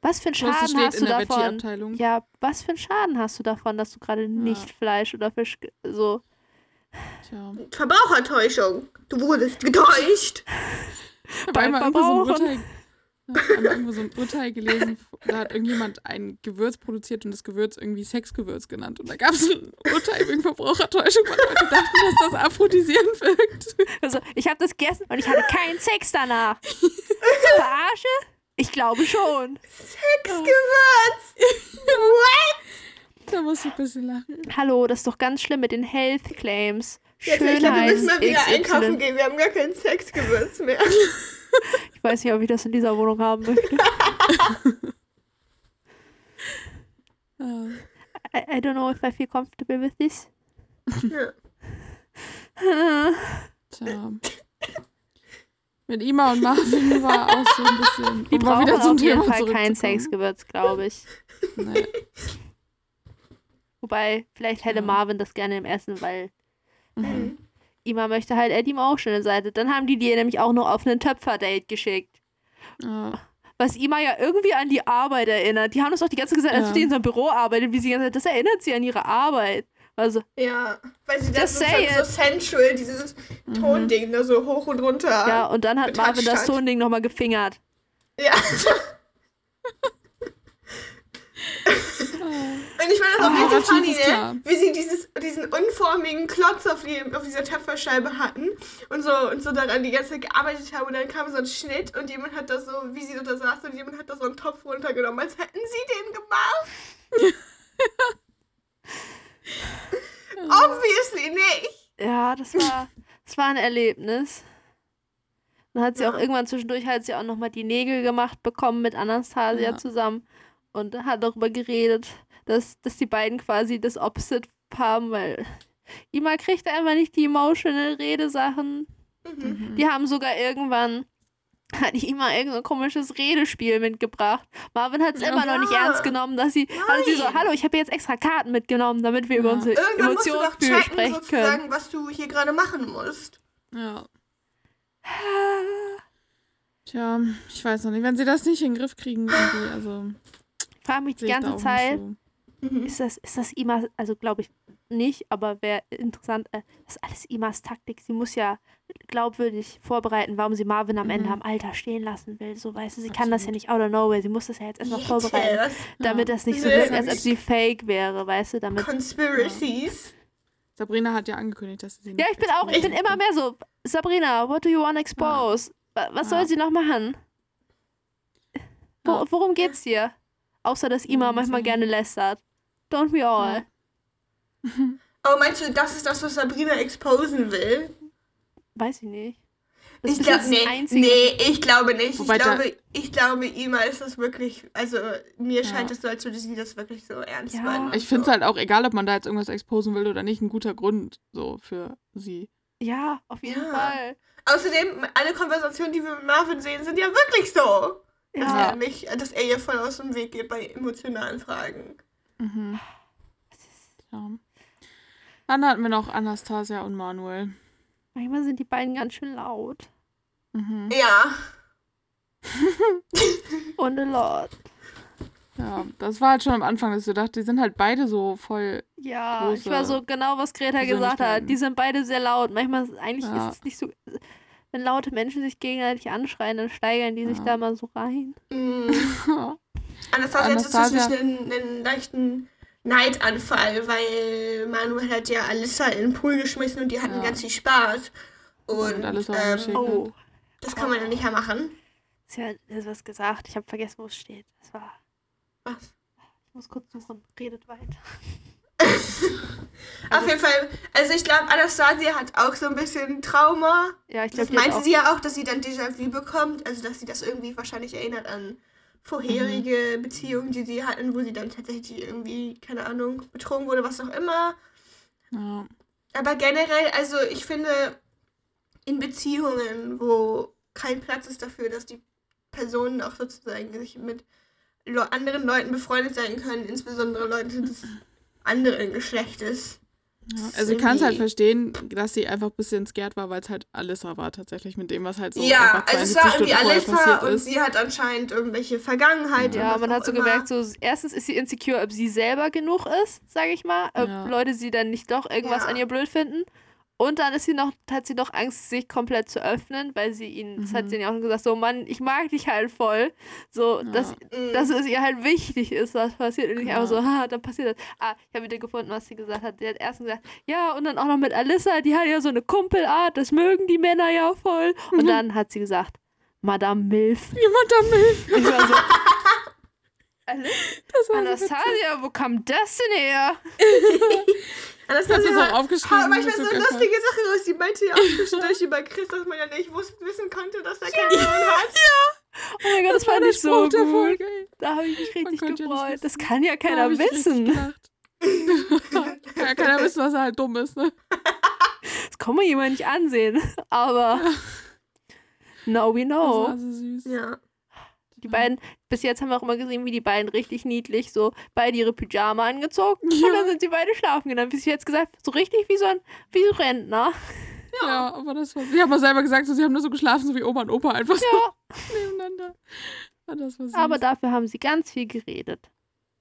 was für einen Schaden steht hast in du der davon? Ja, was für einen Schaden hast du davon, dass du gerade nicht Fleisch oder Fisch so. Tja. Verbrauchertäuschung. Du wurdest getäuscht. Ich habe Beim einmal irgendwo so ein Verbrauchen. Urteil, irgendwo so ein Urteil gelesen, da hat irgendjemand ein Gewürz produziert und das Gewürz irgendwie Sexgewürz genannt. Und da gab es ein Urteil wegen Verbrauchertäuschung, weil Leute dachten, dass das aphrodisierend wirkt. Also, ich habe das gegessen und ich hatte keinen Sex danach. Verarsche? Ich glaube schon. Gewürz. What? [LAUGHS] Da muss ich ein bisschen lachen. Hallo, das ist doch ganz schlimm mit den Health Claims. Jetzt, ich glaube, wir müssen mal wieder XY. einkaufen gehen. Wir haben gar kein Sexgewürz mehr. [LAUGHS] Ich weiß nicht, ob ich das in dieser Wohnung haben möchte. Ja. [LAUGHS] I, I don't know if I feel comfortable with this. Ja. Tja. Mit Ima und Marvin war auch so ein bisschen. Die um brauchen wieder zum auf jeden Thema Fall kein. Sexgewürz, glaube ich. Naja. Wobei, vielleicht hätte Ja. Marvin das gerne im Essen, weil Mhm. Ima möchte halt Eddie auch schon eine Seite. Dann haben die dir nämlich auch noch auf einen Töpfer-Date geschickt. Ja. Was Ima ja irgendwie an die Arbeit erinnert. Die haben das auch die ganze Zeit gesagt, als Ja. die in so einem Büro arbeitet, wie sie die ganze Zeit, das erinnert sie an ihre Arbeit. Also, Ja, weil sie das so, say so sensual, dieses Tonding da so hoch und runter. ja, und dann hat Marvin das. Tonding nochmal gefingert. Ja. [LAUGHS] [LAUGHS] [LAUGHS] Und ich meine das auch Ah, richtig funny, Narrativ ist klar. ne? Wie sie dieses, diesen unformigen Klotz auf, die, auf dieser Töpferscheibe hatten und so, und so daran die ganze Zeit gearbeitet haben. Und dann kam so ein Schnitt und jemand hat das so, wie sie da saß, und jemand hat da so einen Topf runtergenommen, als hätten sie den gemacht. [LAUGHS] Obviously nicht. Ja, das war, das war ein Erlebnis. Dann hat sie Ja. auch irgendwann zwischendurch halt sie auch nochmal die Nägel gemacht bekommen mit Anastasia Ja. zusammen und hat darüber geredet, dass, dass die beiden quasi das Opposite haben, weil Ima kriegt einfach nicht die emotional Redesachen. Mhm. Die haben sogar irgendwann hat Ima irgend so ein komisches Redespiel mitgebracht. Marvin hat es immer noch nicht Ja. ernst genommen, dass sie, also sie so, hallo, ich habe jetzt extra Karten mitgenommen, damit wir über Ja. unsere Irgendwann musst du Emotionen doch checken, sprechen können. sozusagen, was du hier gerade machen musst. Ja. Tja, ich weiß noch nicht. Wenn sie das nicht in den Griff kriegen, irgendwie, also. Ich frage mich die ganze Zeit, Nicht Mhm. ist das, ist das Imas, also glaube ich nicht, aber wäre interessant, äh, das ist alles Imas Taktik. Sie muss ja glaubwürdig vorbereiten, warum sie Marvin am Ende Mhm. am Alter stehen lassen will. So, weißt du, sie kann das ja Absolut. nicht out of nowhere. Sie muss das ja jetzt erstmal vorbereiten, Details, damit Ja. das nicht so wirkt, als ob sie fake wäre, weißt du, damit. Conspiracies. Sabrina hat ja angekündigt, dass sie sie Ja, ich bin auch, ich bin immer mehr so, Sabrina, what do you want to expose? Wa- Was soll Ja. sie noch machen? Wo, Ja. Worum geht's dir? Außer, dass Ima Ja, manchmal gerne lästert. Don't we all? [LAUGHS] Oh, meinst du, das ist das, was Sabrina exposen will? Weiß ich nicht. Das Ich ist glaube das nee, Einzige. nee, ich glaube nicht. Wobei ich glaube, ich glaube, Ima ist das wirklich, also mir Ja. scheint es so, als würde sie das wirklich so ernst Ja. meinen. Ich finde es so. halt auch egal, ob man da jetzt irgendwas exposen will oder nicht, ein guter Grund so für sie. Ja, auf jeden Ja. Fall. Außerdem, alle Konversationen, die wir mit Marvin sehen, sind ja wirklich so. Dass, Ja. er nicht, dass er ihr voll aus dem Weg geht bei emotionalen Fragen. Mhm. Ja. Dann hatten wir noch Anastasia und Manuel. Manchmal sind die beiden ganz schön laut. Mhm. Ja. [LAUGHS] Und a lot. Ja, das war halt schon am Anfang, dass ich dachte, die sind halt beide so voll. Ja, ich war so genau, was Greta gesagt hat. Die sind beide sehr laut. Manchmal ist, eigentlich Ja. ist es nicht so. Wenn laute Menschen sich gegenseitig anschreien, dann steigern die sich Ja. da mal so rein. Mm. Anastasia hatte zwischendurch einen, einen leichten Neidanfall, weil Manuel hat ja Alissa in den Pool geschmissen und die hatten Ja. ganz viel Spaß. Und, Und ähm. Oh, das kann man ja nicht mehr machen. sie hat sie hat was gesagt. Ich habe vergessen, wo es steht. Das war. Was? Ich muss kurz suchen. Redet weiter. [LAUGHS] Auf jeden Fall, also ich glaube, Anastasia hat auch so ein bisschen Trauma. Ja, ich Das glaube, meinte sie ja auch, dass sie dann Déjà-vu bekommt, also dass sie das irgendwie wahrscheinlich erinnert an vorherige Beziehungen, die sie hatten, wo sie dann tatsächlich irgendwie, keine Ahnung, betrogen wurde, was auch immer. Ja. Aber generell, also ich finde, in Beziehungen, wo kein Platz ist dafür, dass die Personen auch sozusagen sich mit anderen Leuten befreundet sein können, insbesondere Leute des [LAUGHS] anderen Geschlechtes. Ja, ist also ich kann es halt verstehen, dass sie einfach ein bisschen scared war, weil es halt Alissa war tatsächlich mit dem, was halt so ja, einfach also es 72 war irgendwie Stunden Alissa und ist. sie hat anscheinend irgendwelche Vergangenheit. Ja, man hat so immer. gemerkt, so erstens ist sie insecure, ob sie selber genug ist, sage ich mal, ob Ja. Leute sie dann nicht doch irgendwas Ja. an ihr blöd finden. Und dann ist sie noch, hat sie noch Angst, sich komplett zu öffnen, weil sie ihn, das hat Mhm. sie ja auch gesagt, so Mann, ich mag dich halt voll. So, dass, Mhm. dass es ihr halt wichtig ist, was passiert. Und Ja. einfach so, ha, dann passiert das. Ah, ich habe wieder gefunden, was sie gesagt hat. Sie hat erst gesagt, ja, und dann auch noch mit Alyssa, die hat ja so eine Kumpelart, das mögen die Männer ja voll. Und Mhm. dann hat sie gesagt, Madame Milf. Jemand damit. Ich war so. [LAUGHS] Anastasia, wo kam das denn her? [LAUGHS] Anastasia das hat auch aufgeschrieben, hau manchmal so lustige Sachen raus. Die meinte ja auch über Chris, dass man ja nicht wusste, wissen konnte, dass er keinen Sohn hat. Oh mein Gott, das, war fand ich so gut. Folge. Da habe ich mich richtig ja gefreut. wissen. Das kann ja keiner wissen. kann ja keiner wissen, dass er halt dumm ist, ne? [LAUGHS] Das kann man jemand nicht ansehen. Aber [LAUGHS] now we Das know. war so süß. Ja. Die beiden, bis jetzt haben wir auch immer gesehen, wie die beiden richtig niedlich so beide ihre Pyjama angezogen und Ja. dann sind sie beide schlafen gegangen. Bis jetzt gesagt, so richtig wie so ein wie so Rentner. Ja, aber das war. Sie haben auch selber gesagt, so, sie haben nur so geschlafen, so wie Oma und Opa einfach Ja. so [LAUGHS] nebeneinander. Ja, süß. Aber dafür haben sie ganz viel geredet.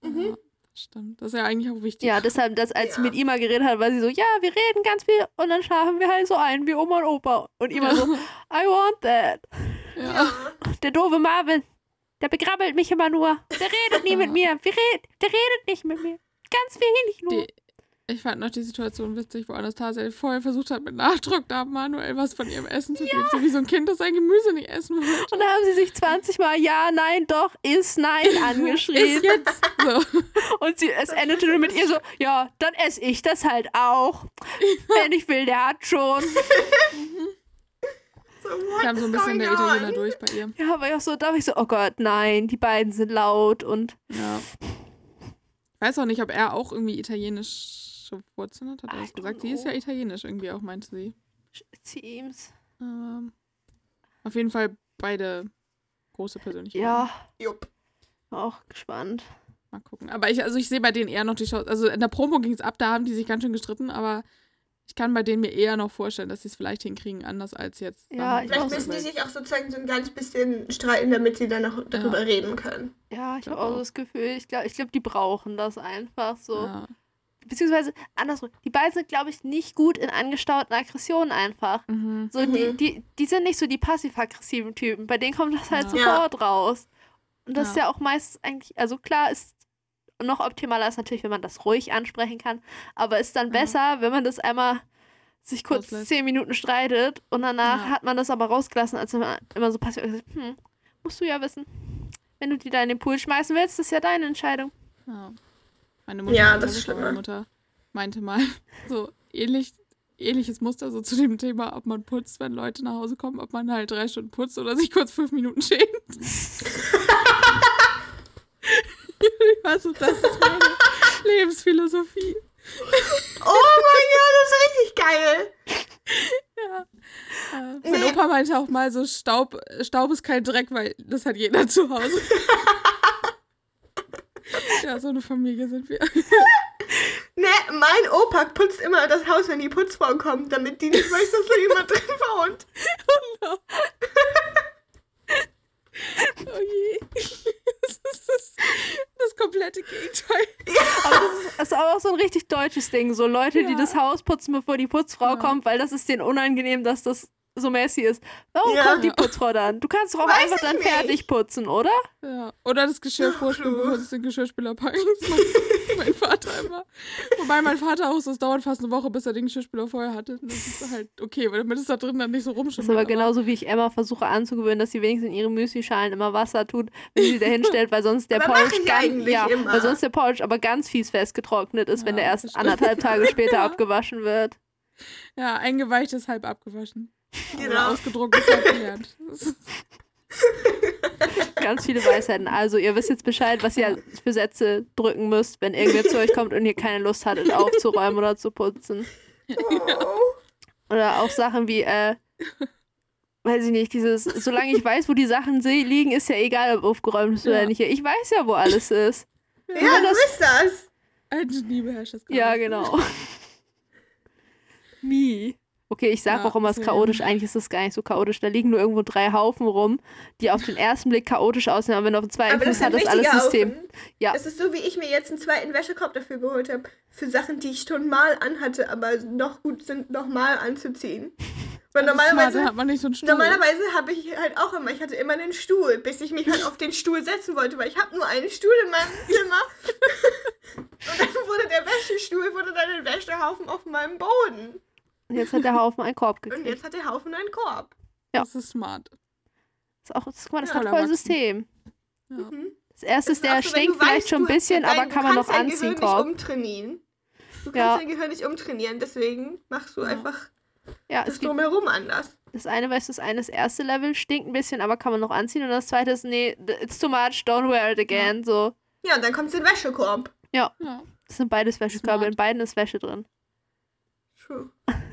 Ja, das stimmt. Das ist ja eigentlich auch wichtig. Ja, deshalb, dass, als sie Ja. mit Ima geredet hat, war sie so, ja, wir reden ganz viel und dann schlafen wir halt so ein wie Oma und Opa. Und Ima so, I want that. Ja. Der doofe Marvin, der begrabbelt mich immer nur. Der redet nie mit mir. Wir red, der redet nicht mit mir. Ganz wenig nur. Die, ich fand noch die Situation witzig, wo Anastasia vorher versucht hat, mit Nachdruck da Manuel was von ihrem Essen zu geben. So wie so ein Kind, das sein Gemüse nicht essen will. Und dann haben sie sich 20 Mal Ja, Nein, Doch, Ist, Nein [LAUGHS] angeschrien. Ist jetzt. So. [LAUGHS] Und sie, es endete nur mit ihr so, ja, dann esse ich das halt auch. Wenn ich will, der hat schon. So, [LAUGHS] what Kam so ein is bisschen der going on? Italiener durch bei ihr. Ja, aber ich auch so, da war ich so, oh Gott, nein, die beiden sind laut und Ja. Ich weiß auch nicht, ob er auch irgendwie italienische Wurzeln hat. Hat er I das gesagt? Sie ist ja know. italienisch irgendwie auch, meinte sie. Teams. Ähm, auf jeden Fall beide große Persönlichkeiten. Ja, Jupp. auch gespannt. Mal gucken. Aber ich, also ich sehe bei denen eher noch die Chance. Also in der Promo ging es ab, da haben die sich ganz schön gestritten, aber ich kann bei denen mir eher noch vorstellen, dass sie es vielleicht hinkriegen, anders als jetzt. Ja, ich Vielleicht müssen die sich auch sozusagen so ein ganz bisschen streiten, damit sie dann noch darüber reden können. Ja, ich habe auch auch. so das Gefühl, ich glaube, ich glaub, die brauchen das einfach so. Ja. Beziehungsweise andersrum, die beiden sind, glaube ich, nicht gut in angestauten Aggressionen einfach. Mhm. So, die, Mhm. die, die sind nicht so die passiv-aggressiven Typen. Bei denen kommt das halt Ja. sofort raus. Und das Ja. ist ja auch meistens eigentlich, also klar ist noch optimaler ist natürlich, wenn man das ruhig ansprechen kann, aber ist dann Ja. besser, wenn man das einmal sich kurz Rauslässt. zehn Minuten streitet und danach Ja. hat man das aber rausgelassen, als wenn man immer so passiv gesagt, hm, musst du ja wissen. Wenn du die da in den Pool schmeißen willst, ist ja deine Entscheidung. Ja. Meine Mutter, Ja, das ist schlimmer. Meine Mutter meinte mal [LAUGHS] so ähnlich, ähnliches Muster so zu dem Thema, ob man putzt, wenn Leute nach Hause kommen, ob man halt drei Stunden putzt oder sich kurz fünf Minuten schämt. [LAUGHS] [LAUGHS] ich weiß so, das ist meine Lebensphilosophie. Oh mein Gott, das ist richtig geil. Ja. Äh, mein Nee. Opa meinte auch mal so, Staub, Staub ist kein Dreck, weil das hat jeder zu Hause. [LAUGHS] ja, so eine Familie sind wir. Ne, mein Opa putzt immer das Haus, wenn die Putzfrau kommt, damit die nicht weiß, dass da jemand drin wohnt. [LAUGHS] [LAUGHS] Oh je. Das ist das, das komplette Gegenteil. Aber das ist, ist aber auch so ein richtig deutsches Ding. So Leute, die Ja. das Haus putzen, bevor die Putzfrau Ja. kommt, weil das ist denen unangenehm, dass das so messy ist. Warum Ja. kommt die Putzfrau dann? Du kannst doch auch Weiß einfach dann nicht. fertig putzen, oder? Ja. Oder das Geschirr vorspülen, du. bevor sie es in den Geschirrspüler packen. Mein Vater immer. Wobei mein Vater auch so, es dauert fast eine Woche, bis er den Geschirrspüler vorher hatte. Das ist halt okay, weil damit es da drin dann nicht so Das ist rumschimmert. aber genauso, wie ich Emma versuche anzugewöhnen, dass sie wenigstens in ihre Müsli-Schalen immer Wasser tut, wenn sie da hinstellt, weil sonst der Aber Porridge ganz, ja, immer. weil sonst der Porridge aber ganz fies festgetrocknet ist, wenn Ja, der das erst anderthalb Tage [LAUGHS] später Ja. abgewaschen wird. Ja, eingeweicht ist halb abgewaschen. Genau. Oder ausgedruckt ist halb gelernt. [LAUGHS] Ist- [LAUGHS] Ganz viele Weisheiten. Also, ihr wisst jetzt Bescheid, was ihr für Sätze drücken müsst, wenn irgendwer zu euch kommt und ihr keine Lust hattet, aufzuräumen oder zu putzen. Oh. Oder auch Sachen wie, äh, weiß ich nicht, dieses, solange ich weiß, wo die Sachen liegen, ist ja egal, ob aufgeräumt ist oder Ja. nicht. Ich weiß ja, wo alles ist. Ja, du das- bist das. Ein Genie beherrscht das Ja, genau. [LAUGHS] Mi. Okay, ich sag Ja, auch immer, es ist chaotisch. Eigentlich ist es gar nicht so chaotisch. Da liegen nur irgendwo drei Haufen rum, die auf den ersten Blick chaotisch aussehen, aber wenn du auf den zweiten ist hat das alles System. Haufen. Ja. Das ist so, wie ich mir jetzt einen zweiten Wäschekorb dafür geholt habe. Für Sachen, die ich schon mal anhatte, aber noch gut sind, nochmal anzuziehen. [LAUGHS] Weil normalerweise, hat man nicht so einen Stuhl. normalerweise habe ich halt auch immer, ich hatte immer einen Stuhl, bis ich mich halt auf den Stuhl setzen wollte, weil ich habe nur einen Stuhl in meinem Zimmer. [LAUGHS] Und dann wurde der Wäschestuhl, wurde dann ein Wäschehaufen auf meinem Boden. Und jetzt hat der Haufen einen Korb Und gekriegt. jetzt hat der Haufen einen Korb. Das ist smart. Das ist auch, das, guck mal, das Ja, hat voll. System. Ja. Mhm. Das erste Das ist, der so, stinkt du vielleicht weißt, schon ein du- bisschen, dein- aber kann man du noch kannst dein anziehen, Gehirn nicht umtrainieren. Du kannst Ja. dein Gehirn nicht umtrainieren, deswegen machst du Ja. einfach Ja, das es gibt drumherum anders. das eine, weißt du, das eine, das erste Level stinkt ein bisschen, aber kann man noch anziehen. Und das zweite ist, nee, it's too much, don't wear it again. So. Ja, und dann kommt der Wäschekorb. Ja. Das sind beides Wäschekörbe, in beiden ist Wäsche drin. True. [LAUGHS]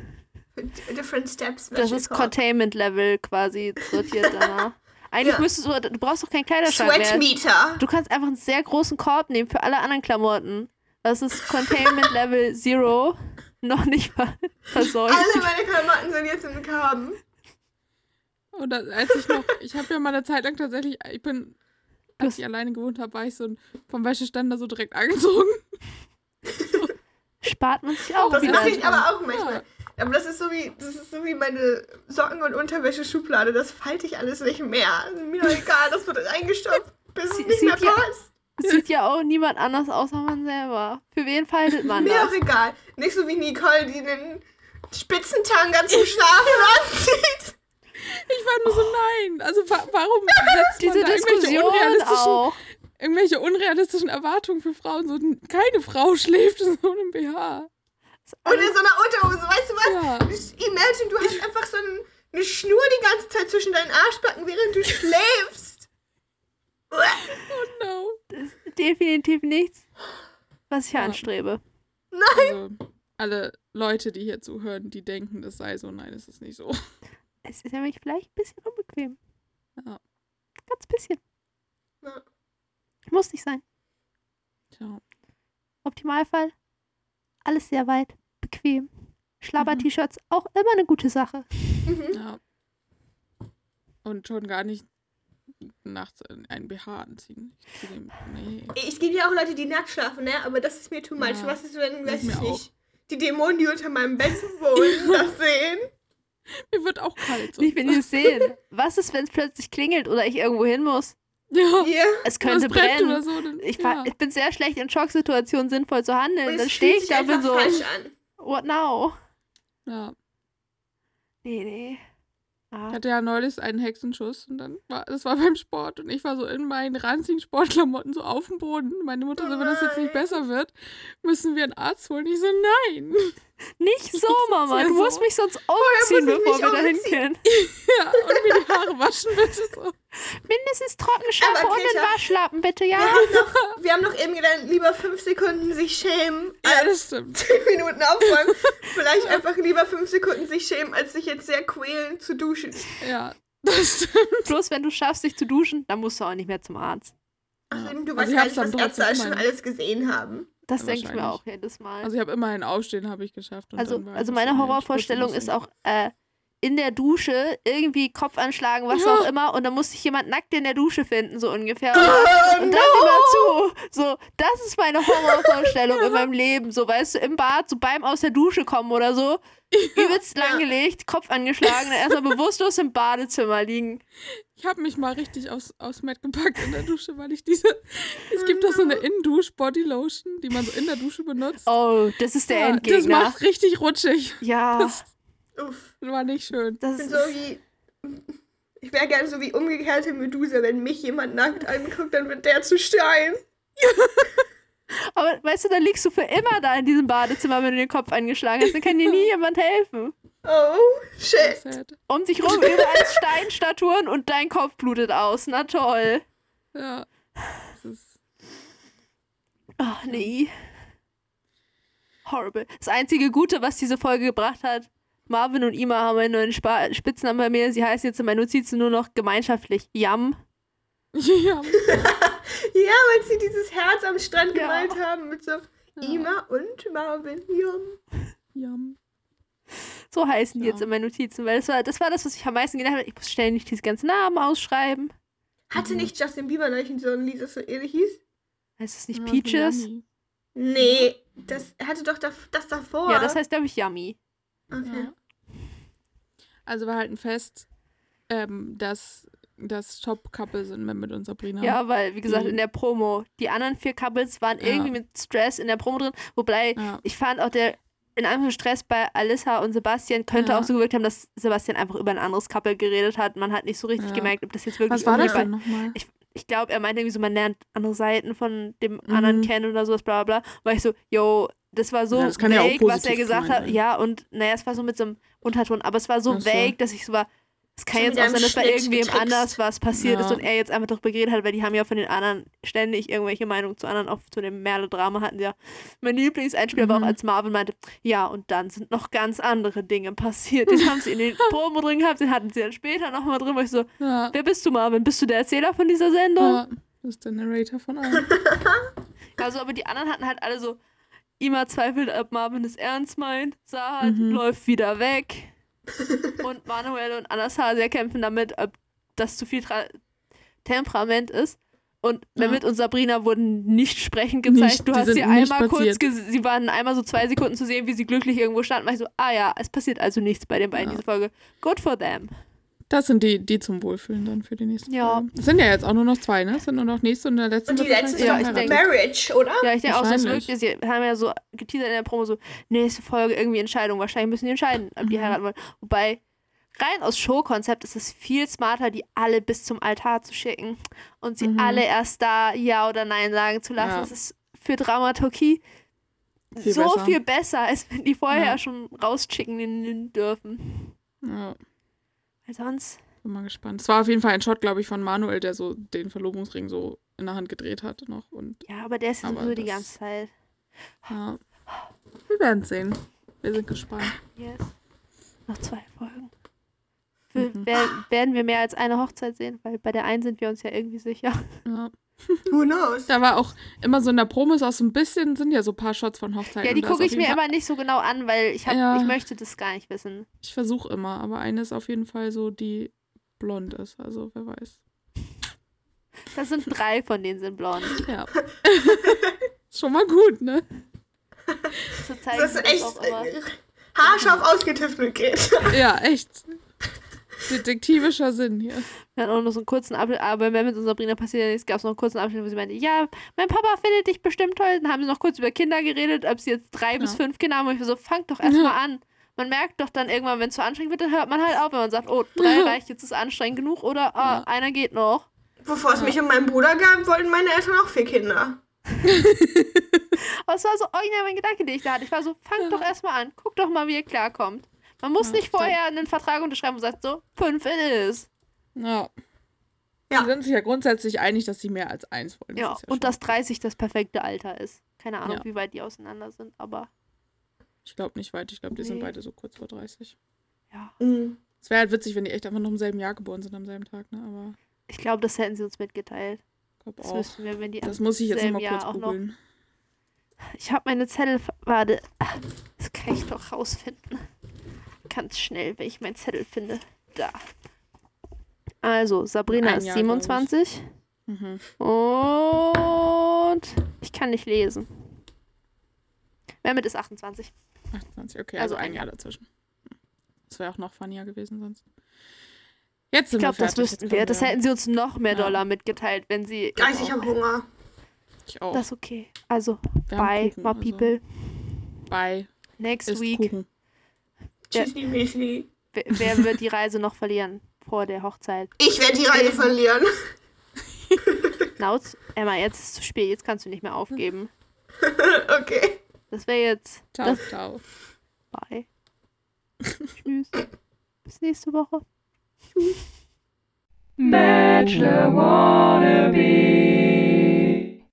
Different Steps Das ist. Containment Level quasi sortiert [LAUGHS] danach. Eigentlich Ja. müsstest du, du brauchst doch keinen Kleiderschrank mehr. Sweatmeter. Du kannst einfach einen sehr großen Korb nehmen für alle anderen Klamotten. Das ist Containment Level [LAUGHS] Zero. Noch nicht ver [LAUGHS] verseucht. Alle meine Klamotten sind jetzt im Korben. Oder als ich noch, ich habe ja mal eine Zeit lang tatsächlich, ich bin, als ich alleine gewohnt habe, war ich so ein, vom Wäscheständer so direkt angezogen. Spart man sich auch Das wieder. mache ich aber auch manchmal. Ja. Aber das ist so wie das ist so wie meine Socken- und Unterwäscheschublade. Das falte ich alles nicht mehr. Also mir doch egal, das wird reingestopft, bis es Sie- nicht mehr sieht ja- passt. Das sieht ja auch niemand anders außer man selber. Für wen faltet man Mir das? auch egal. Nicht so wie Nicole, die einen Spitzentanga zum Schlafen [LAUGHS] anzieht. Ich war nur so, nein. Also wa warum [LAUGHS] setzt Diese man da irgendwelche Diskussion unrealistischen, auch. irgendwelche unrealistischen Erwartungen für Frauen? So, keine Frau schläft in so einem BH. Und in so einer Unterhose, weißt du was? Ja. Imagine, du hast einfach so ein, eine Schnur die ganze Zeit zwischen deinen Arschbacken, während du schläfst. Oh no. Definitiv nichts, was ich anstrebe. Also, alle Leute, die hier zuhören, die denken, das sei so. Nein, es ist nicht so. Es ist nämlich vielleicht ein bisschen unbequem. Ja. Ganz bisschen. Ja. Muss nicht sein. Tja. Optimalfall. Alles sehr weit. Bequem. Schlabber-T-Shirts auch immer eine gute Sache. Mhm. Ja. Und schon gar nicht nachts in einen BH anziehen. Ich nee. Es gibt ja auch Leute, die nackt schlafen, ne? Aber das ist mir too much. Ja. Was ist, wenn, weiß ich mir nicht, die Dämonen, die unter meinem Bett wohnen, [LAUGHS] das sehen? Mir wird auch kalt. Nicht, wenn die es sehen. Was ist, wenn es plötzlich klingelt oder ich irgendwo hin muss? Ja. Hier. Es könnte brennen. oder so. Dann, Ich, ja. ich bin sehr schlecht in Schocksituationen sinnvoll zu handeln. Und Dann es stehe ich da bin so, falsch an. what now? ja. Nee, nee. Ich Ah, hatte ja neulich einen Hexenschuss und dann war das war beim Sport und ich war so in meinen ranzigen Sportklamotten so auf dem Boden. Meine Mutter so, wenn das jetzt nicht Nein. besser wird, müssen wir einen Arzt holen. Ich so, nein. Nicht so, Mama. ja Du musst so. mich sonst umziehen, bevor wir umziehen. können. [LAUGHS] Ja, und mir die Haare waschen bitte so. Mindestens Trockenshampoo Aber und den Waschlappen, bitte, ja? Wir haben, noch, wir haben noch eben gelernt, lieber fünf Sekunden sich schämen, Ja, als das stimmt. [LAUGHS] zehn Minuten aufräumen. Vielleicht einfach lieber fünf Sekunden sich schämen, als sich jetzt sehr quälen zu duschen. Ja, das stimmt. Bloß wenn du schaffst, dich zu duschen, dann musst du auch nicht mehr zum Arzt. Außerdem, du Also weißt ich gar nicht, was dann Ärzte trotzdem schon alles gesehen haben. Das denke ich mir auch jedes Mal. Also ich habe immerhin Aufstehen habe ich geschafft. Und Also, also meine Horrorvorstellung ist auch, äh, in der Dusche irgendwie Kopf anschlagen, was Ja. auch immer. Und dann muss sich jemand nackt in der Dusche finden, so ungefähr. Und, Oh, und dann immer zu. So, das ist meine Horrorvorstellung in [LAUGHS] meinem Leben. So, weißt du, im Bad, so beim aus der Dusche kommen oder so. Übelst Ja. langgelegt, Kopf angeschlagen, dann erstmal bewusstlos im Badezimmer liegen. Ich habe mich mal richtig aus, aus Matt gepackt in der Dusche, weil ich diese. Es gibt doch so eine [LAUGHS] In-Dusch-Body-Lotion, die man so in der Dusche benutzt. Oh, das ist der Ja, das Endgegner. macht richtig rutschig. ja, Das Uff. war nicht schön. das Ich bin ist. so wie. Ich wäre gerne so wie umgekehrte Medusa. Wenn mich jemand nackt anguckt, dann wird der zu Stein. [LAUGHS] Aber weißt du, dann liegst du für immer da in diesem Badezimmer, wenn du den Kopf angeschlagen hast. Dann kann dir nie [LAUGHS] jemand helfen. Oh, shit. Um dich rum [LAUGHS] überall Steinstatuen und dein Kopf blutet aus. Na toll. Ja. Das ist, Ach nee. Horrible. Das einzige Gute, was diese Folge gebracht hat, Marvin und Ima haben einen neuen Spa Spitznamen bei mir. Sie heißen jetzt in meinen Notizen nur noch gemeinschaftlich Yam. ja. [LAUGHS] Ja, weil sie dieses Herz am Strand Ja. gemalt haben mit so Ima und Marvin. Jum. Yum. So heißen die Ja. jetzt in meinen Notizen, weil das war, das war das, was ich am meisten gedacht habe. Ich muss ständig diese ganzen Namen ausschreiben. Hatte nicht Justin Bieber neulich so ein Lied, das so ähnlich hieß? Heißt es nicht Ja, Peaches? Nee, das hatte doch das, das davor. Ja, das heißt, glaube ich, Yummy. Okay. Ja. Also wir halten fest, ähm, dass das Top-Couple sind wir mit uns Sabrina. Ja, weil, wie gesagt, in der Promo, die anderen vier Couples waren Ja. irgendwie mit Stress in der Promo drin. Wobei, Ja. ich fand auch der, in einem Stress bei Alissa und Sebastian könnte Ja. auch so gewirkt haben, dass Sebastian einfach über ein anderes Couple geredet hat. Man hat nicht so richtig Ja. gemerkt, ob das jetzt wirklich Was war das denn nochmal? Ich, ich glaube, er meinte irgendwie so, man lernt andere Seiten von dem Mhm. anderen kennen oder sowas, bla bla bla. War ich so, yo, das war so Ja, das kann ja vague, was er gesagt gemeint hat. Ja, und naja, es war so mit so einem Unterton, aber es war so so. vague, dass ich so war, es kann So jetzt auch sein, dass bei irgendwem anders was passiert ist Ja. und er jetzt einfach darüber geredet hat, weil die haben ja von den anderen ständig irgendwelche Meinungen zu anderen, auch zu dem Merle-Drama hatten sie ja. Mein Lieblingseinspieler war auch, Mhm. als Marvin meinte, ja, und dann sind noch ganz andere Dinge passiert. Den haben sie in den [LAUGHS] Promo drin gehabt, den hatten sie dann später nochmal drin, wo ich so, Ja. wer bist du, Marvin? Bist du der Erzähler von dieser Sendung? ja. Das ist der Narrator von allen. [LAUGHS] Also, aber die anderen hatten halt alle so, Ima zweifelt, ob Marvin es ernst meint. Sahat Mhm. läuft wieder weg. [LAUGHS] und Manuel und Anastasia kämpfen damit, ob das zu viel Tra Temperament ist. Und Ja. Mehmet und Sabrina wurden nicht sprechend gezeigt. Nicht, du hast sie einmal kurz, passiert. ges- sie waren einmal so zwei Sekunden zu sehen, wie sie glücklich irgendwo standen. War ich so, ah ja, es passiert also nichts bei den beiden Ja. diese Folge. Good for them. Das sind die, die zum Wohlfühlen dann für die nächste Ja. Folge. Es sind ja jetzt auch nur noch zwei, ne? Es sind nur noch nächste und der letzte. Und die letzte ist Ja, doch ich denke- Marriage, oder? Ja, ich denke auch, das wirklich. Sie haben ja so geteasert in der Promo so, nächste Folge irgendwie Entscheidung. Wahrscheinlich müssen die entscheiden, ob die Mhm. heiraten wollen. Wobei, rein aus Showkonzept ist es viel smarter, die alle bis zum Altar zu schicken und sie Mhm. alle erst da Ja oder Nein sagen zu lassen. Ja. Das ist für Dramaturgie Viel so besser. viel besser, als wenn die vorher Ja. schon rausschicken dürfen. Ja, Weil sonst. bin mal gespannt. Es war auf jeden Fall ein Shot, glaube ich, von Manuel, der so den Verlobungsring so in der Hand gedreht hat noch. Und Ja, aber der ist ja Aber sowieso die ganze Zeit. ja. Wir werden sehen. Wir sind gespannt. Yes. Noch zwei Folgen. Für, Mhm. wer, werden wir mehr als eine Hochzeit sehen? Weil bei der einen sind wir uns ja irgendwie sicher. Ja. [LAUGHS] Who knows? Da war auch immer so in der Promo ist auch so ein bisschen, sind ja so ein paar Shots von Hochzeiten. Ja, die gucke ich mir Fall- immer nicht so genau an, weil ich hab, Ja. ich möchte das gar nicht wissen. Ich versuche immer, aber eine ist auf jeden Fall so, die blond ist. Also wer weiß. Das sind drei von denen sind blond. [LAUGHS] Ja. schon mal gut, ne? [LAUGHS] So zeigen Das ist echt auch immer. äh, haarscharf ausgetüftelt geht. Ja, echt. Detektivischer Sinn hier. Wir hatten auch noch so einen kurzen Abschnitt, aber wenn mit Sabrina passiert ja nichts, gab es noch einen kurzen Abschnitt, wo sie meinte, ja, mein Papa findet dich bestimmt toll. Dann haben sie noch kurz über Kinder geredet, ob sie jetzt drei bis Ja. fünf Kinder haben. Und ich war so, fangt doch erstmal an. Man merkt doch dann irgendwann, wenn es zu anstrengend wird, dann hört man halt auf, wenn man sagt, oh, drei Ja. reicht, jetzt ist anstrengend genug oder ah, Ja. einer geht noch. Bevor es Ja. mich und meinen Bruder gab, wollten meine Eltern auch vier Kinder. [LAUGHS] Aber es war so original mein Gedanke, den ich da hatte. Ich war so, fangt Ja. doch erstmal an, guckt doch mal, wie ihr klarkommt. Man muss Ja, nicht ich glaub- vorher einen Vertrag unterschreiben und sagt so, fünf it is. Ja. Ja. Die sind sich ja grundsätzlich einig, dass sie mehr als eins wollen. Ja, ist ja und schon- dass 30 das perfekte Alter ist. Keine Ahnung, Ja. wie weit die auseinander sind, aber Ich glaube nicht weit. Ich glaube, die sind Nee. beide so kurz vor 30. ja. Mhm. Es wäre halt witzig, wenn die echt einfach noch im selben Jahr geboren sind, am selben Tag, ne? Aber Ich glaube, das hätten sie uns mitgeteilt. ich glaube Das auch. müssten wir, wenn die Das muss ich jetzt selben nochmal kurz Jahr auch noch- googeln. Ich habe meine Zettel. ver- Warte. Das kann ich doch rausfinden. Ganz schnell, wenn ich meinen Zettel finde. Da. Also, Sabrina ist Jahr, glaub ich. 27 Mhm. und ich kann nicht lesen. Mehmet ist 28. 28, okay, Also also, ein Jahr dazwischen. Das wäre auch noch funnier gewesen sonst. Jetzt sind Ich glaube, wir das wüssten wir. Das hätten sie uns noch mehr Ja. Dollar mitgeteilt, wenn sie. Guys, ich habe Hunger. Ich auch. Das ist okay. Also, Wir bye, Kuchen, my also people. Bye. Next Ist week. Kuchen. Ja. Tschüssi. Wer, wer wird die Reise noch verlieren vor der Hochzeit? Ich werde die Reise verlieren. [LAUGHS] Nauz, Emma, jetzt ist es zu spät. Jetzt kannst du nicht mehr aufgeben. [LAUGHS] okay. Das wäre jetzt. Ciao, Das, ciao. bye. Tschüss. Bis nächste Woche. Bachelor wannabe.